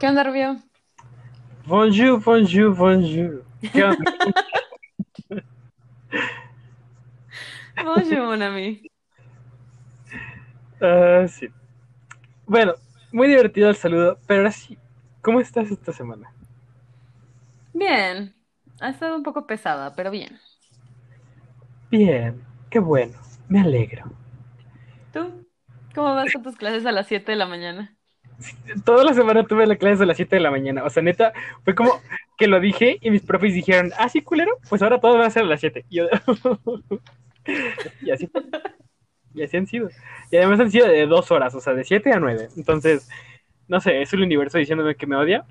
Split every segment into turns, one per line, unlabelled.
¿Qué onda, Rubio?
Bonjour, bonjour, bonjour. ¿Qué onda?
Bonjour, mon ami.
Ah, sí. Bueno, muy divertido el saludo, pero ahora sí, ¿cómo estás esta semana?
Bien. Ha estado un poco pesada, pero bien.
Bien, qué bueno, me alegro.
¿Tú? ¿Cómo vas con tus clases a las 7 de la mañana?
Toda la semana tuve la clase a las 7 de la mañana, o sea, neta, fue como que lo dije y mis profes dijeron, ah, sí, culero, pues ahora todo va a ser a las 7. Y, yo... y así. Y así han sido. Y además han sido de dos horas, o sea, de 7 a 9. Entonces, no sé, es el universo diciéndome que me odia.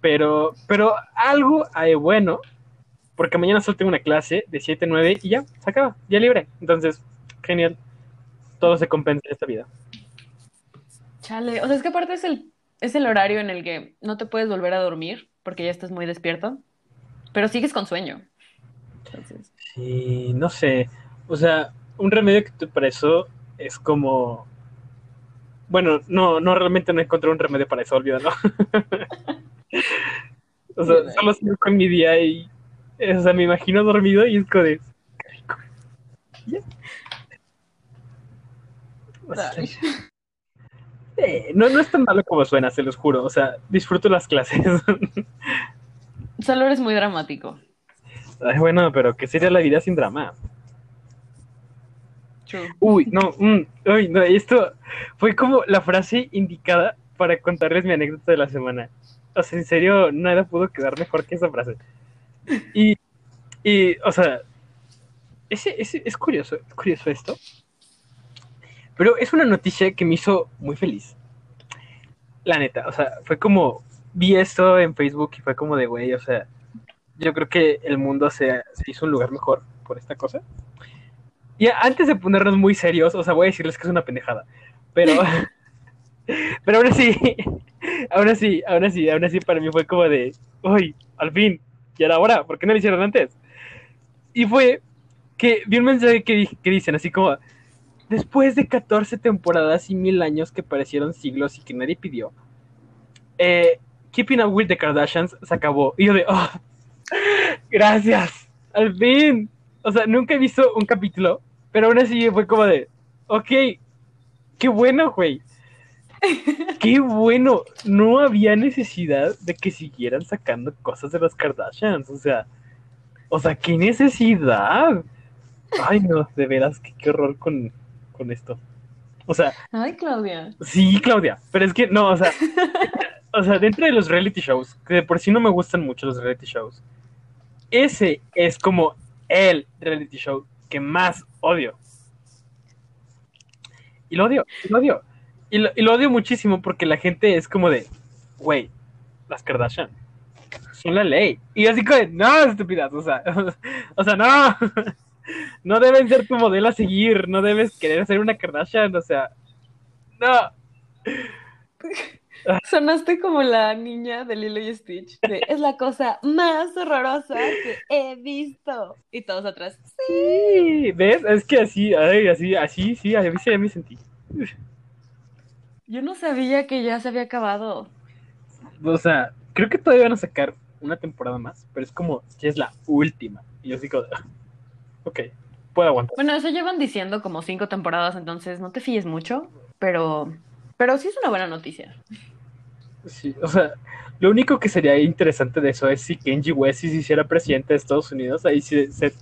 Pero, pero algo hay bueno, porque mañana solo tengo una clase de 7 a 9 y ya, se acaba, ya libre. Entonces, genial. Todo se compensa en esta vida.
Chale, o sea, es que aparte es el, es el horario en el que no te puedes volver a dormir porque ya estás muy despierto, pero sigues con sueño. Entonces,
Sí, no sé. O sea, un remedio que te para eso es como. Bueno, no, no realmente no encontré un remedio para eso, olvídalo. o sea, solo sigo con mi día y. O sea, me imagino dormido y es como de. O sea. Eh, no, no es tan malo como suena, se los juro. O sea, disfruto las clases.
Solo eres muy dramático.
Ay, bueno, pero ¿qué sería la vida sin drama?
True.
Uy, no, mm, uy, no, esto fue como la frase indicada para contarles mi anécdota de la semana. O sea, en serio, nada pudo quedar mejor que esa frase. Y, y o sea, ese, ese- es curioso, es curioso esto. Pero es una noticia que me hizo muy feliz. La neta, o sea, fue como, vi esto en Facebook y fue como de, güey, o sea, yo creo que el mundo se, se hizo un lugar mejor por esta cosa. Y antes de ponernos muy serios, o sea, voy a decirles que es una pendejada, pero, pero aún así, aún así, aún así, aún así para mí fue como de, uy, al fin, ya era hora, ¿por qué no lo hicieron antes? Y fue que vi un mensaje que dicen así como, después de 14 temporadas y mil años que parecieron siglos y que nadie pidió, eh, Keeping Up with the Kardashians se acabó. Y yo de, oh, gracias, al fin. O sea, nunca he visto un capítulo, pero aún así fue como de, ok, qué bueno, güey. Qué bueno, no había necesidad de que siguieran sacando cosas de las Kardashians, o sea, o sea, qué necesidad. Ay, no, de veras, qué, qué horror con, con esto. O sea,
Ay, Claudia.
sí, Claudia, pero es que no, o sea, o sea, dentro de los reality shows, que de por sí no me gustan mucho los reality shows, ese es como el reality show que más odio. Y lo odio, y lo odio. Y lo, y lo odio muchísimo porque la gente es como de, güey, las Kardashian son la ley. Y yo así como de, no, estúpidas, o sea, o sea, no. No deben ser tu modelo a seguir, no debes querer ser una Kardashian, o sea, no.
Sonaste como la niña de Lilo y Stitch. de, es la cosa más horrorosa que he visto. Y todos atrás.
Sí, ¿ves? Es que así, ay, así, así, sí, a mí sí me sentí.
Yo no sabía que ya se había acabado.
O sea, creo que todavía van a sacar una temporada más, pero es como, ya es la última. Y yo digo, ok, puedo aguantar.
Bueno, eso llevan diciendo como cinco temporadas, entonces no te fíes mucho, pero, pero sí es una buena noticia.
Sí, o sea, lo único que sería interesante de eso es si Kenji West si se hiciera presidente de Estados Unidos, ahí sí, se,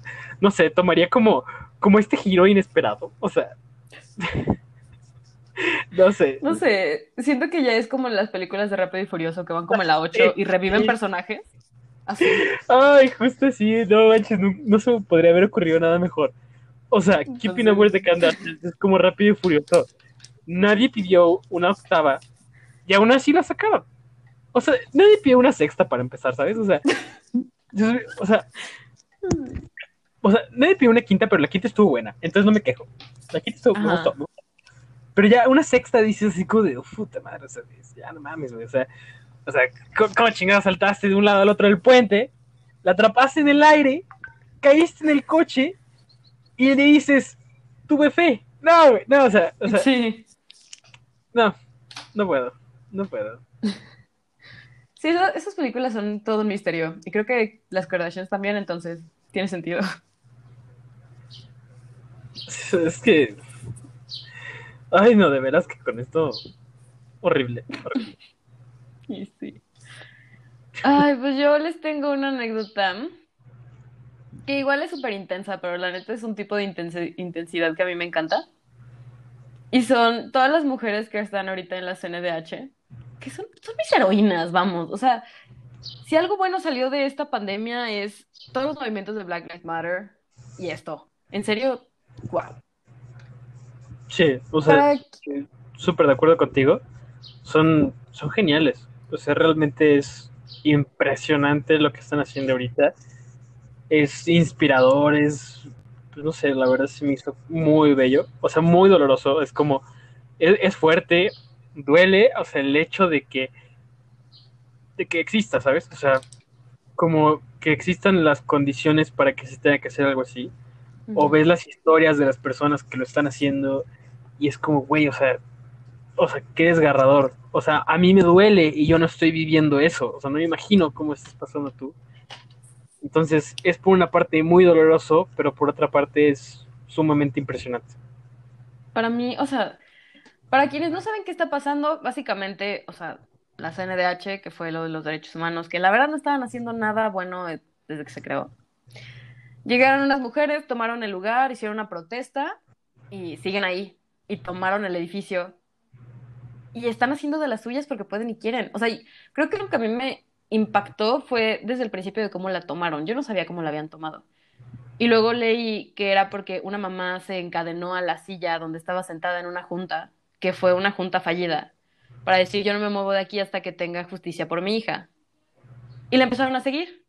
no sé, tomaría como, como este giro inesperado. O sea, no sé.
No sé, siento que ya es como en las películas de Rápido y Furioso que van como en la 8 y reviven personajes. Así.
Ay, justo así, no manches, no, no se me podría haber ocurrido nada mejor. O sea, Keeping Up with the es como rápido y furioso. Nadie pidió una octava y aún así la sacaron. O sea, nadie pidió una sexta para empezar, ¿sabes? O sea, yo- o sea, o sea, nadie pidió una quinta, pero la quinta estuvo buena, entonces no me quejo. La quinta estuvo, me gustó, me gustó. Pero ya una sexta dices así como de, "Uf, puta madre, o sea, ya no mames, güey, o sea, o sea, ¿cómo, chingada saltaste de un lado al otro del puente? La atrapaste en el aire, caíste en el coche y le dices, tuve fe. No, güey, no, o sea, o sea,
Sí.
no, no puedo, no puedo.
Sí, esa- esas películas son todo un misterio. Y creo que las Kardashians también, entonces tiene sentido.
Es que. Ay, no, de veras que con esto. Horrible. horrible.
Y sí. Ay, pues yo les tengo una anécdota que igual es súper intensa, pero la neta es un tipo de intensi- intensidad que a mí me encanta. Y son todas las mujeres que están ahorita en la CNDH, que son, son mis heroínas, vamos. O sea, si algo bueno salió de esta pandemia es todos los movimientos de Black Lives Matter y esto. En serio, wow.
Sí, o sea,
Para
súper de acuerdo contigo. Son, son geniales. O sea, realmente es impresionante lo que están haciendo ahorita. Es inspirador, es, pues, no sé, la verdad se me hizo muy bello. O sea, muy doloroso. Es como, es, es fuerte, duele, o sea, el hecho de que, de que exista, ¿sabes? O sea, como que existan las condiciones para que se tenga que hacer algo así o ves las historias de las personas que lo están haciendo y es como, güey, o sea, o sea, qué desgarrador. O sea, a mí me duele y yo no estoy viviendo eso. O sea, no me imagino cómo estás pasando tú. Entonces, es por una parte muy doloroso, pero por otra parte es sumamente impresionante.
Para mí, o sea, para quienes no saben qué está pasando, básicamente, o sea, la CNDH, que fue lo de los derechos humanos, que la verdad no estaban haciendo nada bueno eh, desde que se creó. Llegaron unas mujeres, tomaron el lugar, hicieron una protesta y siguen ahí. Y tomaron el edificio. Y están haciendo de las suyas porque pueden y quieren. O sea, creo que lo que a mí me impactó fue desde el principio de cómo la tomaron. Yo no sabía cómo la habían tomado. Y luego leí que era porque una mamá se encadenó a la silla donde estaba sentada en una junta, que fue una junta fallida, para decir yo no me muevo de aquí hasta que tenga justicia por mi hija. Y la empezaron a seguir.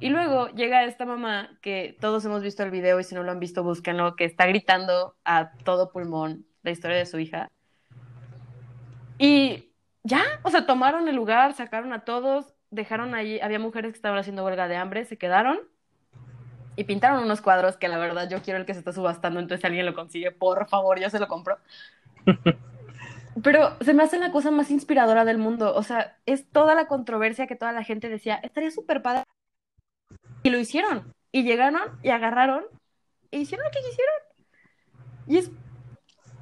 Y luego llega esta mamá, que todos hemos visto el video y si no lo han visto, búsquenlo, que está gritando a todo pulmón la historia de su hija. Y ya, o sea, tomaron el lugar, sacaron a todos, dejaron ahí, había mujeres que estaban haciendo huelga de hambre, se quedaron y pintaron unos cuadros que la verdad yo quiero el que se está subastando, entonces si alguien lo consigue, por favor, yo se lo compro. Pero se me hace la cosa más inspiradora del mundo, o sea, es toda la controversia que toda la gente decía, estaría súper padre. Y lo hicieron, y llegaron y agarraron e hicieron lo que quisieron. Y es,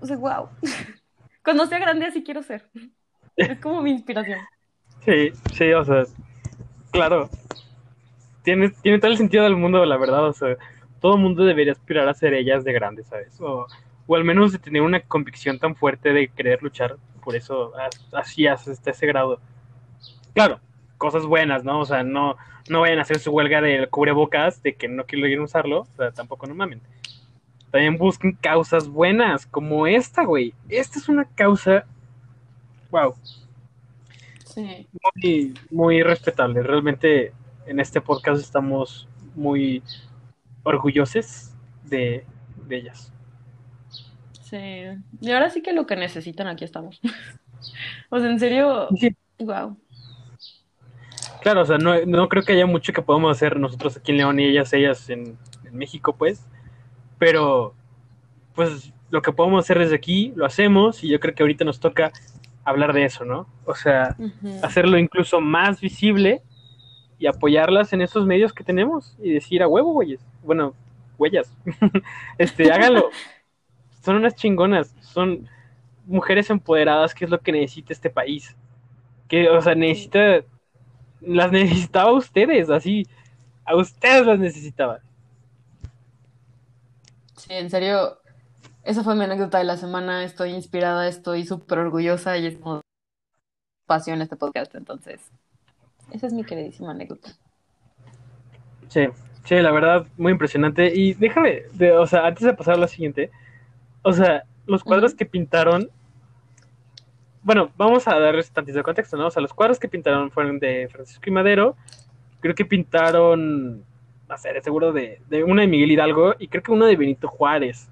o sea, wow. Cuando sea grande así quiero ser. Es como mi inspiración.
Sí, sí, o sea, claro. Tiene, tiene todo el sentido del mundo, la verdad. O sea, todo el mundo debería aspirar a ser ellas de grande, ¿sabes? O, o al menos de tener una convicción tan fuerte de querer luchar por eso, as- así hasta ese grado. Claro, cosas buenas, ¿no? O sea, no, no vayan a hacer su huelga del cubrebocas, de que no quieren usarlo, o sea, tampoco no. También busquen causas buenas, como esta, güey. Esta es una causa, wow,
Sí.
muy, muy respetable. Realmente en este podcast estamos muy orgullosos de, de ellas.
Sí. Y ahora sí que lo que necesitan, aquí estamos. O sea, en serio,
Sí,
wow.
claro, o sea, no, no creo que haya mucho que podamos hacer nosotros aquí en León y ellas, ellas en, en México, pues. Pero, pues, lo que podemos hacer desde aquí, lo hacemos y yo creo que ahorita nos toca hablar de eso, ¿no? O sea, hacerlo incluso más visible y apoyarlas en esos medios que tenemos y decir a huevo, güeyes. Bueno, huellas. este, háganlo. Son unas chingonas, son mujeres empoderadas, que es lo que necesita este país. Que, o sea, necesita, las necesitaba a ustedes, así, a ustedes las necesitaba.
Sí, en serio, esa fue mi anécdota de la semana. Estoy inspirada, estoy súper orgullosa y es como pasión este podcast. Entonces, esa es mi queridísima anécdota.
Sí, sí, la verdad, muy impresionante. Y déjame, de- o sea, antes de pasar a la siguiente, o sea, los cuadros que pintaron, bueno, vamos a darles tantito de contexto, ¿no? O sea, los cuadros que pintaron fueron de Francisco y Madero, creo que pintaron, no sé, de seguro de, de uno de Miguel Hidalgo y creo que uno de Benito Juárez,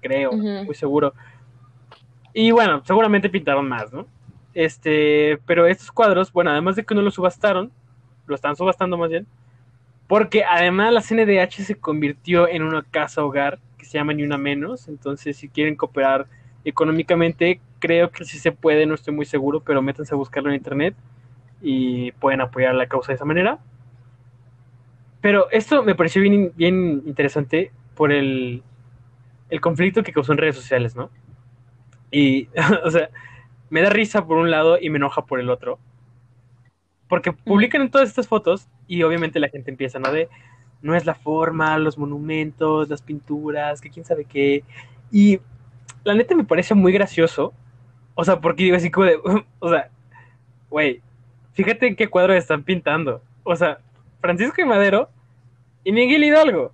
creo, muy seguro. Y bueno, seguramente pintaron más, ¿no? Este, pero estos cuadros, bueno, además de que no los subastaron, lo están subastando más bien, porque además la CNDH se convirtió en una casa hogar que se llama Ni Una Menos. Entonces, si quieren cooperar económicamente, creo que sí se puede, no estoy muy seguro, pero métanse a buscarlo en internet. y pueden apoyar la causa de esa manera. Pero esto me pareció bien, bien interesante por el, el conflicto que causó en redes sociales, ¿no? Y, o sea, me da risa por un lado y me enoja por el otro. Porque publican en todas estas fotos y obviamente la gente empieza, ¿no? De, no es la forma, los monumentos, las pinturas, que quién sabe qué. Y la neta me parece muy gracioso. O sea, porque digo así como de, o sea, güey, fíjate en qué cuadro están pintando. O sea, Francisco y Madero y Miguel Hidalgo.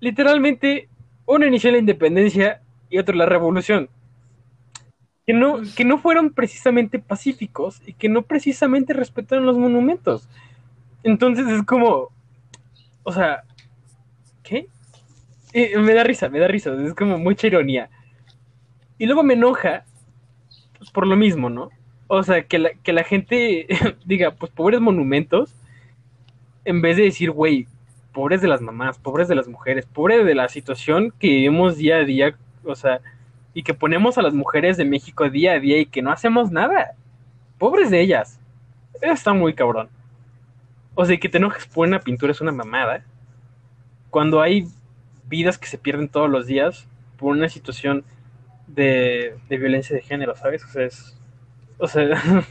Literalmente, uno inició la independencia y otro la revolución. Que no, que no fueron precisamente pacíficos y que no precisamente respetaron los monumentos. Entonces es como, o sea, ¿qué? me da risa, me da risa, es como mucha ironía. Y luego me enoja pues, por lo mismo, ¿no? O sea, que la, que la gente diga, pues pobres monumentos, en vez de decir, güey, pobres de las mamás, pobres de las mujeres, pobres de la situación que vivimos día a día, o sea, y que ponemos a las mujeres de México día a día y que no hacemos nada. Pobres de ellas. Eso está muy cabrón. O sea, que te enojes por una pintura es una mamada. Cuando hay vidas que se pierden todos los días por una situación de, violencia de género, ¿sabes? O sea, es. O sea.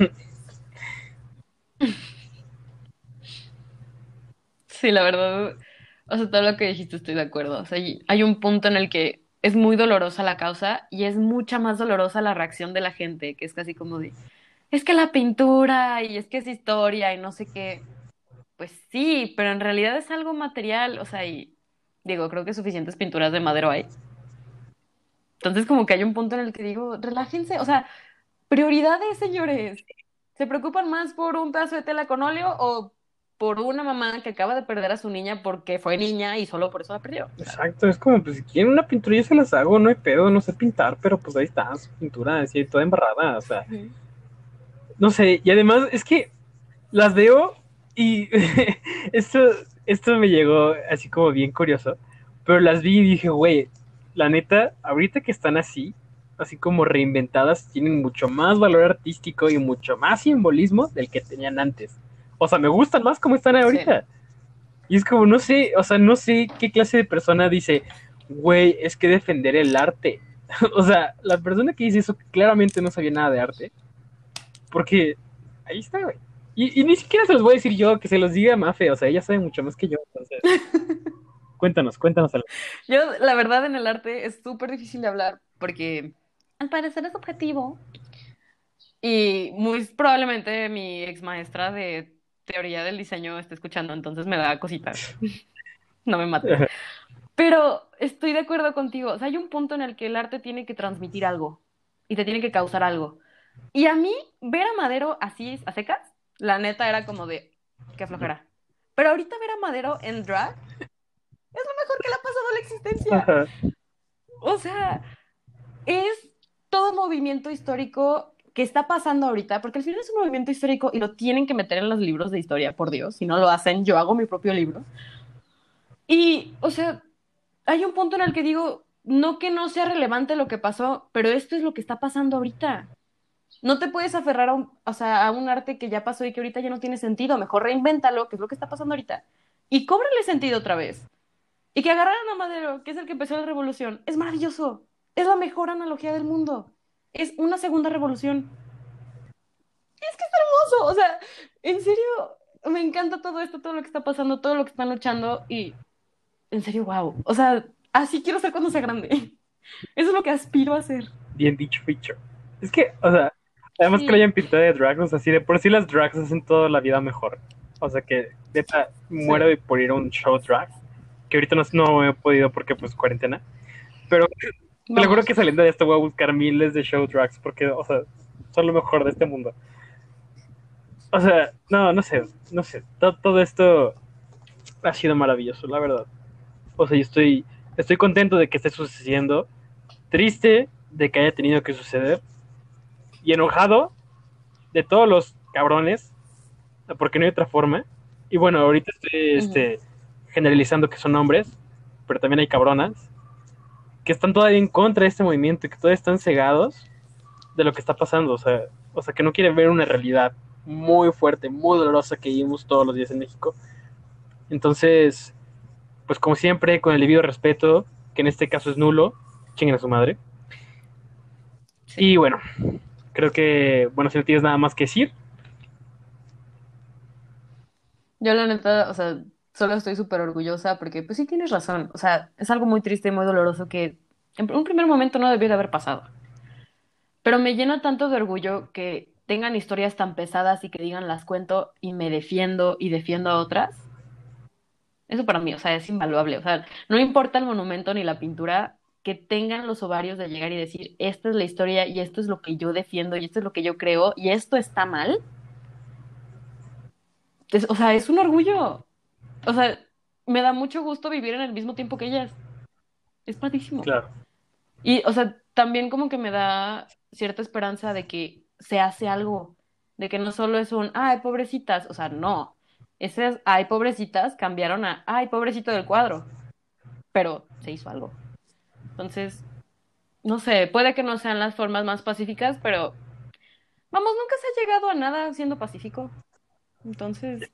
sí, la verdad. O sea, todo lo que dijiste estoy de acuerdo. O sea, hay un punto en el que es muy dolorosa la causa y es mucha más dolorosa la reacción de la gente, que es casi como de. Es que la pintura y es que es historia y no sé qué. Pues sí, pero en realidad es algo material, o sea, y digo, creo que suficientes pinturas de madero hay. Entonces, como que hay un punto en el que digo, relájense, o sea, prioridades, señores. ¿Se preocupan más por un pedazo de tela con óleo o por una mamá que acaba de perder a su niña porque fue niña y solo por eso la perdió?
Exacto, es como, pues si quieren una pintura, yo se las hago, no hay pedo, no sé pintar, pero pues ahí está, su pintura, así, toda embarrada, o sea. No sé, y además es que las veo y esto, esto me llegó así como bien curioso, pero las vi y dije, güey, la neta, ahorita que están así, así como reinventadas, tienen mucho más valor artístico y mucho más simbolismo del que tenían antes. O sea, me gustan más como están ahorita. Y es como, no sé, o sea, no sé qué clase de persona dice, güey, es que defender el arte. o sea, la persona que dice eso claramente no sabía nada de arte. Porque ahí está, güey. Y, ni siquiera se los voy a decir yo, que se los diga Mafe, o sea, ella sabe mucho más que yo, entonces. cuéntanos, cuéntanos algo.
Yo, la verdad, en el arte es súper difícil de hablar porque al parecer es objetivo. Y muy probablemente mi ex maestra de teoría del diseño esté escuchando, entonces me da cositas. no me mate. Pero estoy de acuerdo contigo. O sea, hay un punto en el que el arte tiene que transmitir algo y te tiene que causar algo. Y a mí, ver a Madero así a secas, la neta era como de, qué flojera. Pero ahorita ver a Madero en drag es lo mejor que le ha pasado a la existencia. O sea, es todo movimiento histórico que está pasando ahorita, porque al final es un movimiento histórico y lo tienen que meter en los libros de historia, por Dios. Si no lo hacen, yo hago mi propio libro. Y, o sea, hay un punto en el que digo, no que no sea relevante lo que pasó, pero esto es lo que está pasando ahorita. No te puedes aferrar a un, o sea, a un arte que ya pasó y que ahorita ya no tiene sentido. Mejor reinvéntalo, que es lo que está pasando ahorita. Y cóbrale sentido otra vez. Y que agarraran a Madero, que es el que empezó la revolución. Es maravilloso. Es la mejor analogía del mundo. Es una segunda revolución. Es que es hermoso. O sea, en serio, me encanta todo esto, todo lo que está pasando, todo lo que están luchando. Y en serio, wow. O sea, así quiero ser cuando sea grande. Eso es lo que aspiro a ser.
Bien dicho, feature. Es que, o sea, Además que lo hayan pintado de drags, así de por sí las drags hacen toda la vida mejor. O sea que neta muero de por ir a un show drag, que ahorita no, no he podido porque pues cuarentena. Pero te lo juro que saliendo de esto voy a buscar miles de show drags porque, o sea, son lo mejor de este mundo. O sea, no, no sé, no sé. Todo, todo esto ha sido maravilloso, la verdad. O sea, yo estoy, estoy contento de que esté sucediendo. Triste de que haya tenido que suceder y enojado de todos los cabrones, porque no hay otra forma. Y bueno, ahorita estoy este, generalizando que son hombres, pero también hay cabronas que están todavía en contra de este movimiento y que todavía están cegados de lo que está pasando, o sea, o sea, que no quieren ver una realidad muy fuerte, muy dolorosa que vivimos todos los días en México. Entonces, pues como siempre, con el debido respeto, que en este caso es nulo, chinguen a su madre.
Sí.
Y bueno, creo que, bueno, si no tienes nada más que decir,
Yo la neta, o sea, solo estoy súper orgullosa porque pues sí tienes razón. O sea, es algo muy triste y muy doloroso que en un primer momento no debió de haber pasado. Pero me llena tanto de orgullo que tengan historias tan pesadas y que digan las cuento y me defiendo y defiendo a otras. Eso para mí, o sea, es invaluable. O sea, no importa el monumento ni la pintura, que tengan los ovarios de llegar y decir, esta es la historia y esto es lo que yo defiendo y esto es lo que yo creo y esto está mal. Es- o sea, es un orgullo. O sea, me da mucho gusto vivir en el mismo tiempo que ellas. Es padrísimo.
claro.
Y, o sea, también como que me da cierta esperanza de que se hace algo, de que no solo es un, ay, pobrecitas, o sea, no. Ese es, ay, pobrecitas, cambiaron a, ay, pobrecito del cuadro, pero se hizo algo. Entonces, no sé, puede que no sean las formas más pacíficas, pero, vamos, nunca se ha llegado a nada siendo pacífico. Entonces,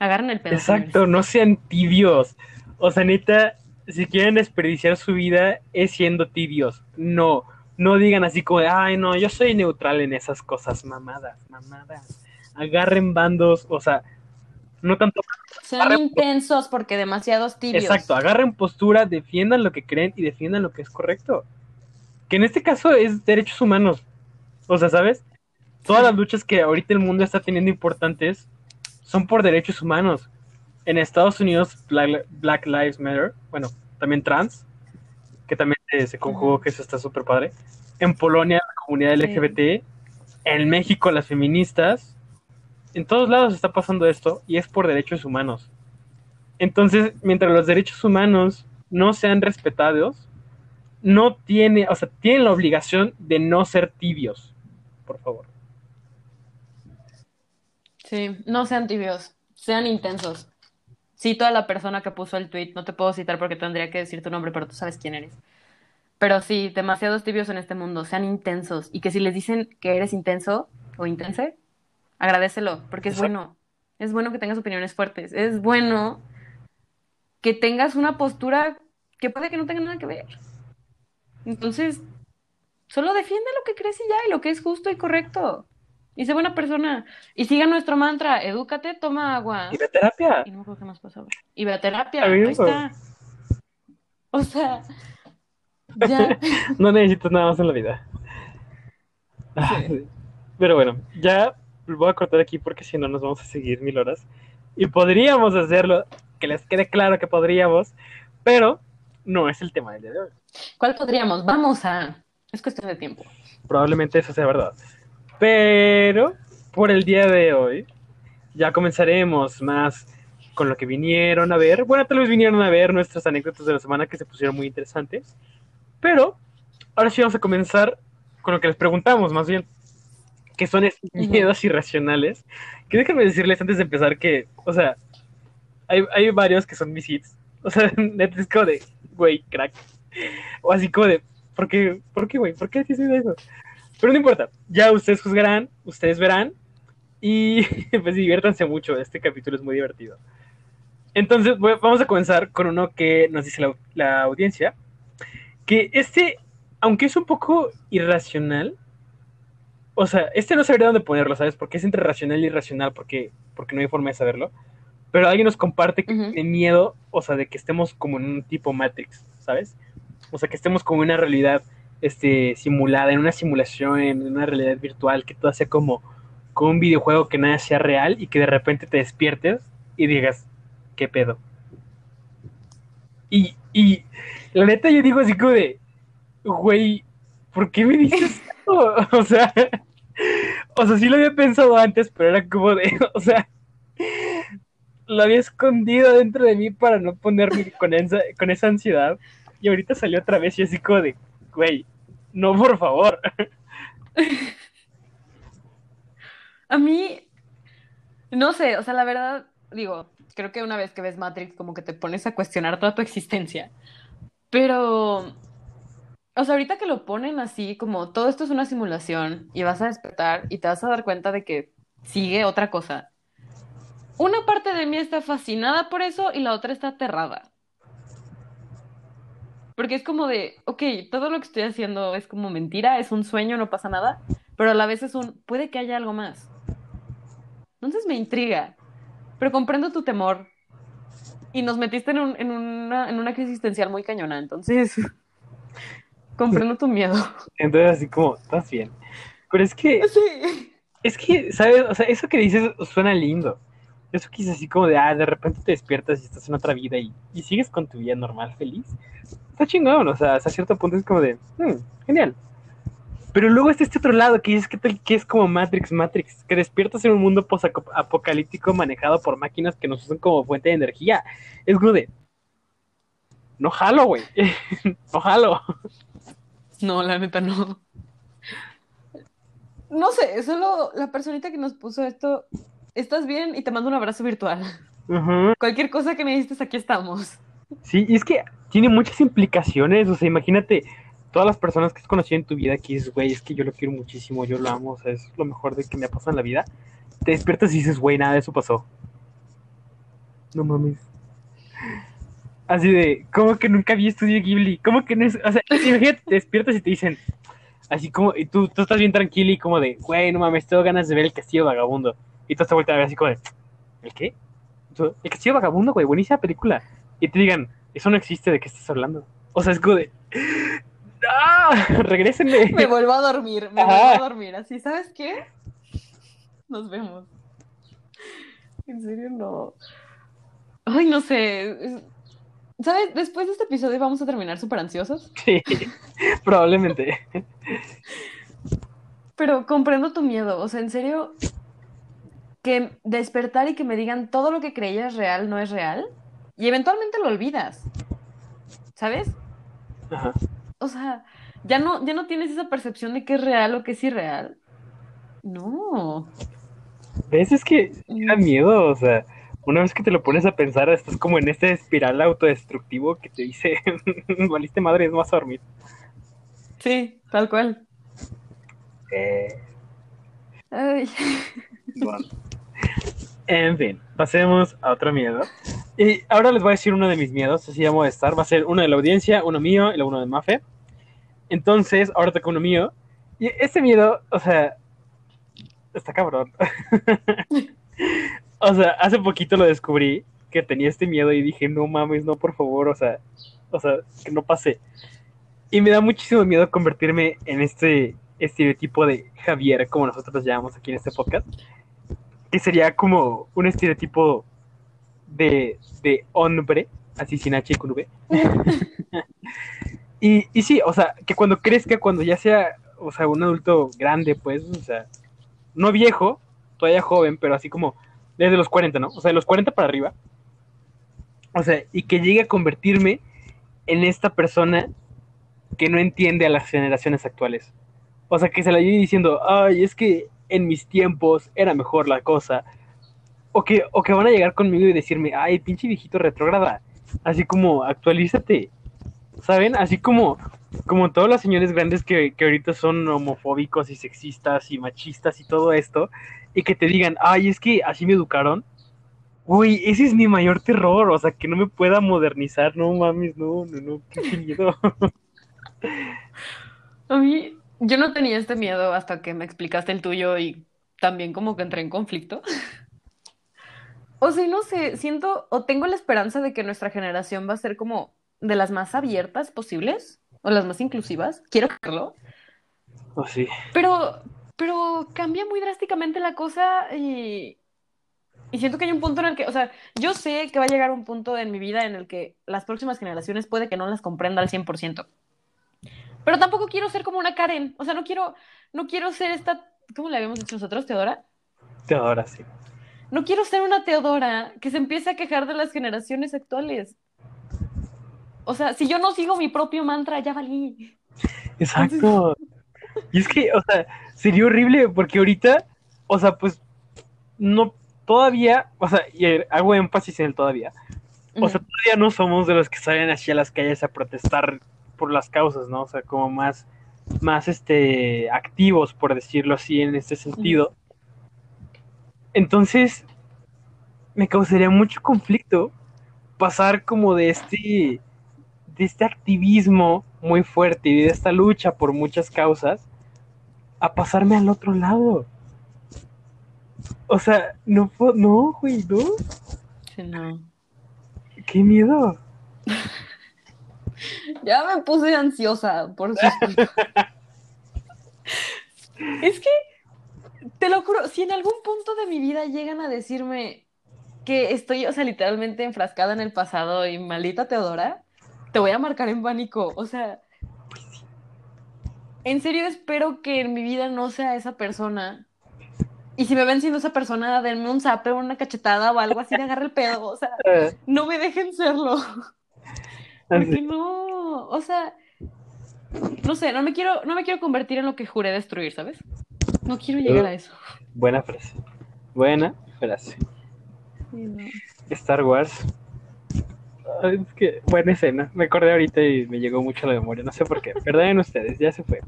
agarren el pedo,
Exacto,
señores.
no sean tibios. O sea, neta, si quieren desperdiciar su vida es siendo tibios. No, no digan así como, ay, no, yo soy neutral en esas cosas, mamadas, mamadas. Agarren bandos, o sea, no tanto.
Sean intensos porque demasiados tibios.
Exacto, agarren postura, defiendan lo que creen y defiendan lo que es correcto. Que en este caso es derechos humanos. O sea, ¿sabes? Todas
Sí.
las luchas que ahorita el mundo está teniendo importantes son por derechos humanos. En Estados Unidos, Black, Black Lives Matter, bueno, también trans, que también se, se conjugó, que eso está súper padre. En Polonia, la comunidad
Sí.
LGBT. En México, las feministas. En todos lados está pasando esto y es por derechos humanos. Entonces, mientras los derechos humanos no sean respetados, no tiene, o sea, tienen la obligación de no ser tibios, por favor.
Sí, no sean tibios, sean intensos. Cito a la persona que puso el tweet, no te puedo citar porque tendría que decir tu nombre, pero tú sabes quién eres. Pero sí, demasiados tibios en este mundo, sean intensos. Y que si les dicen que eres intenso o intense, agradecelo, porque es
Exacto.
bueno. Es bueno que tengas opiniones fuertes. Es bueno que tengas una postura que puede que no tenga nada que ver. Entonces, solo defiende lo que crees y ya, y lo que es justo y correcto. Y sé buena persona. Y siga nuestro mantra, edúcate, toma agua.
Y la terapia.
Y no me acuerdo qué más pasaba. Y ve a terapia, ahí está. O sea, ya.
No necesitas nada más en la vida. Ah,
Sí.
Pero bueno, ya voy a cortar aquí porque si no nos vamos a seguir mil horas. Y podríamos hacerlo, que les quede claro que podríamos, pero no es el tema del día de hoy.
¿Cuál podríamos? Vamos a. Es cuestión de tiempo.
Probablemente eso sea verdad. Pero por el día de hoy ya comenzaremos más con lo que vinieron a ver. Bueno, tal vez vinieron a ver nuestras anécdotas de la semana que se pusieron muy interesantes. Pero ahora sí vamos a comenzar con lo que les preguntamos, más bien. Que son miedos irracionales. Que déjenme decirles antes de empezar que, o sea, hay, hay varios que son mis hits. O sea, neta es como de, güey, crack. O así como de, ¿por qué, por qué, güey? ¿Por qué dices eso? Pero no importa, ya ustedes juzgarán, ustedes verán y pues diviértanse mucho, este capítulo es muy divertido. Entonces voy- vamos a comenzar con uno que nos dice la, la audiencia, que este, aunque es un poco irracional, o sea, este no sabría dónde ponerlo, ¿sabes? Porque es entre racional y irracional, porque, porque no hay forma de saberlo. Pero alguien nos comparte que tiene miedo, o sea, de que estemos como en un tipo Matrix, ¿sabes? O sea, que estemos como en una realidad este, simulada, en una simulación, en una realidad virtual, que todo sea como, como un videojuego que nada sea real y que de repente te despiertes y digas, ¿qué pedo? Y, y la neta yo digo así como de, güey, ¿por qué me dices esto? O sea, o sea, sí lo había pensado antes, pero era como de, o sea, lo había escondido dentro de mí para no ponerme con esa, con esa ansiedad. Y ahorita salió otra vez y así como de, güey, no, por favor.
A mí, no sé, o sea, la verdad, digo, creo que una vez que ves Matrix, como que te pones a cuestionar toda tu existencia. Pero, o sea, ahorita que lo ponen así, como todo esto es una simulación y vas a despertar y te vas a dar cuenta de que sigue otra cosa. Una parte de mí está fascinada por eso y la otra está aterrada. Porque es como de, ok, todo lo que estoy haciendo es como mentira, es un sueño, no pasa nada, pero a la vez es un, puede que haya algo más. Entonces me intriga, pero comprendo tu temor y nos metiste en, un- en una, en una crisis existencial muy cañona, entonces comprendo tu miedo.
Entonces, así como, estás bien. Pero es que,
Sí.
es que, ¿sabes? O sea, eso que dices suena lindo. Eso que es así como de, ah, de repente te despiertas y estás en otra vida y, y sigues con tu vida normal, feliz. Está chingón, o sea, hasta cierto punto es como de, "Hmm, genial. Pero luego está este otro lado que es que, que es como Matrix, Matrix, que despiertas en un mundo apocalíptico manejado por máquinas que nos usan como fuente de energía. Es como de, no jalo, güey. no jalo.
No, la neta no. No sé, solo la personita que nos puso esto, estás bien y te mando un abrazo virtual. Cualquier cosa que necesites, aquí estamos.
Sí, y es que tiene muchas implicaciones, o sea, imagínate todas las personas que has conocido en tu vida que dices, güey, es que yo lo quiero muchísimo, yo lo amo, o sea, es lo mejor de que me ha pasado en la vida. Te despiertas y dices, güey, nada de eso pasó. No mames. Así de, ¿cómo que nunca vi estudio Ghibli? ¿Cómo que no es? O sea, imagínate, te despiertas y te dicen, así como, y tú, tú estás bien tranquilo y como de, güey, no mames, tengo ganas de ver el castillo vagabundo. Y tú te vuelta a ver así como de, ¿el qué? El castillo vagabundo, güey, buenísima película. Y te digan, eso no existe, ¿de qué estás hablando? O sea, es como de, ¡ah! Regrésenme.
Me vuelvo a dormir, me
Ajá.
vuelvo a dormir. Así, ¿sabes qué? Nos vemos. En serio, no. Ay, no sé. es- ¿Sabes? Después de este episodio vamos a terminar súper ansiosos.
Sí, probablemente.
Pero comprendo tu miedo. O sea, en serio, que despertar y que me digan todo lo que creías real no es real. Y eventualmente lo olvidas. ¿Sabes?
Ajá.
O sea, ya no, ya no tienes esa percepción de qué es real o qué es irreal. No.
¿Ves? Es que da miedo, o sea, una vez que te lo pones a pensar, estás como en este espiral autodestructivo que te dice, valiste madre, es más a dormir.
Sí, tal cual.
Eh,
Ay.
En fin, pasemos a otro miedo. Y ahora les voy a decir uno de mis miedos, así vamos a estar. Va a ser uno de la audiencia, uno mío y uno de Mafe. Entonces, ahora toca uno mío. Y ese miedo, o sea, está cabrón. o sea, hace poquito lo descubrí que tenía este miedo y dije, no mames, no, por favor, o sea, o sea, que no pase. Y me da muchísimo miedo convertirme en este estereotipo de Javier, como nosotros llamamos aquí en este podcast, que sería como un estereotipo de, de hombre, así sin H y con V. y, y sí, o sea, que cuando crezca, cuando ya sea, o sea, un adulto grande, pues, o sea, no viejo, todavía joven, pero así como desde los 40, ¿no? O sea, de los 40 para arriba. O sea, y que llegue a convertirme en esta persona que no entiende a las generaciones actuales. O sea, que se la lleve diciendo, ay, es que en mis tiempos era mejor la cosa. O que, o que van a llegar conmigo y decirme, ay, pinche viejito retrógrada. Así como, actualízate. ¿Saben? Así como, como todos los señores grandes que, que ahorita son homofóbicos y sexistas y machistas y todo esto. Y que te digan, ay, es que así me educaron. Uy, ese es mi mayor terror. O sea, que no me pueda modernizar. No mames, no, no, no, qué miedo.
A mí, yo no tenía este miedo hasta que me explicaste el tuyo y también como que entré en conflicto. O sea, no sé, siento o tengo la esperanza de que nuestra generación va a ser como de las más abiertas posibles o las más inclusivas. Quiero creerlo.
Oh, sí.
Pero, pero cambia muy drásticamente la cosa y, y siento que hay un punto en el que, o sea, yo sé que va a llegar un punto en mi vida en el que las próximas generaciones puede que no las comprenda al 100%. Pero tampoco quiero ser como una Karen, o sea, no quiero, no quiero ser esta, ¿cómo le habíamos dicho nosotros, Teodora?
Teodora, sí.
No quiero ser una Teodora que se empiece a quejar de las generaciones actuales. O sea, si yo no sigo mi propio mantra, ya valí.
Exacto. Y es que, o sea, sería horrible porque ahorita, o sea, pues, no, todavía, o sea, y hago énfasis en el todavía. O sea, todavía no somos de los que salen así a las calles a protestar por las causas, ¿no? O sea, como más, más, este, activos, por decirlo así, en este sentido. Entonces, me causaría mucho conflicto pasar como de este, de este activismo muy fuerte y de esta lucha por muchas causas a pasarme al otro lado. O sea, no no, güey, no.
Sí, no.
Qué miedo.
Ya me puse ansiosa por sus Es que, te lo juro, si en algún punto de mi vida llegan a decirme que estoy, o sea, literalmente enfrascada en el pasado y maldita Teodora, te voy a marcar en pánico. O sea, en serio espero que en mi vida no sea esa persona. Y si me ven siendo esa persona, denme un zape, una cachetada o algo así, de agarre el pedo. O sea, no me dejen serlo. Porque no, o sea, no sé, no me quiero, no me quiero convertir en lo que juré destruir, ¿sabes? No quiero llegar a eso.
Buena frase. Buena frase. Star Wars. Es que buena escena. Me acordé ahorita y me llegó mucho a la memoria. No sé por qué. Perdonen ustedes, ya se fue.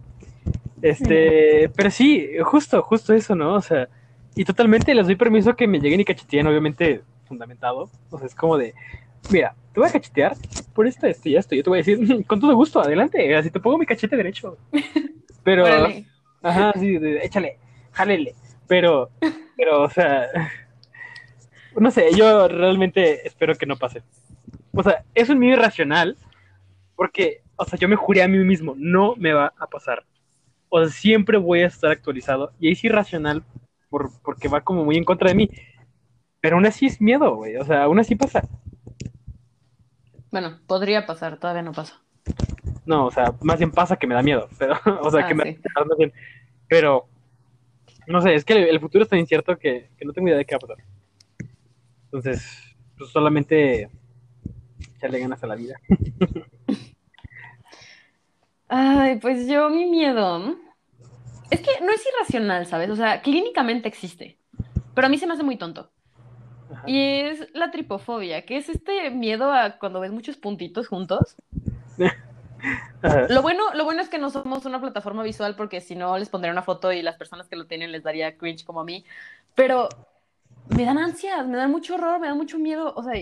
Este, pero sí, justo, justo eso, ¿no? O sea, y totalmente les doy permiso que me lleguen y cacheteen, obviamente fundamentado. O sea, es como de, mira, te voy a cachetear por esto, esto y esto. Yo te voy a decir, con todo gusto, adelante, así te pongo mi cachete derecho. Pero, ajá, sí, échale, jálele. Pero, pero, o sea, no sé, yo realmente espero que no pase. O sea, es un miedo irracional, porque, o sea, yo me juré a mí mismo, no me va a pasar. O sea, siempre voy a estar actualizado. Y es irracional por, porque va como muy en contra de mí. Pero aún así es miedo, güey. O sea, aún así pasa.
Bueno, podría pasar, todavía no pasa.
No, o sea, más bien pasa que me da miedo. Pero, o sea, ah, que me da más bien. Pero, no sé, es que el, futuro es tan incierto que, que, no tengo idea de qué va a pasar. Entonces, pues solamente echarle ganas a la vida.
Ay, pues yo mi miedo. Es que no es irracional, ¿sabes? O sea, clínicamente existe. Pero a mí se me hace muy tonto. Y es la tripofobia, que es este miedo a cuando ves muchos puntitos juntos. Lo bueno, lo bueno es que no somos una plataforma visual porque si no les pondría una foto y las personas que lo tienen les daría cringe como a mí. Pero me dan ansias, me dan mucho horror, me da mucho miedo. O sea,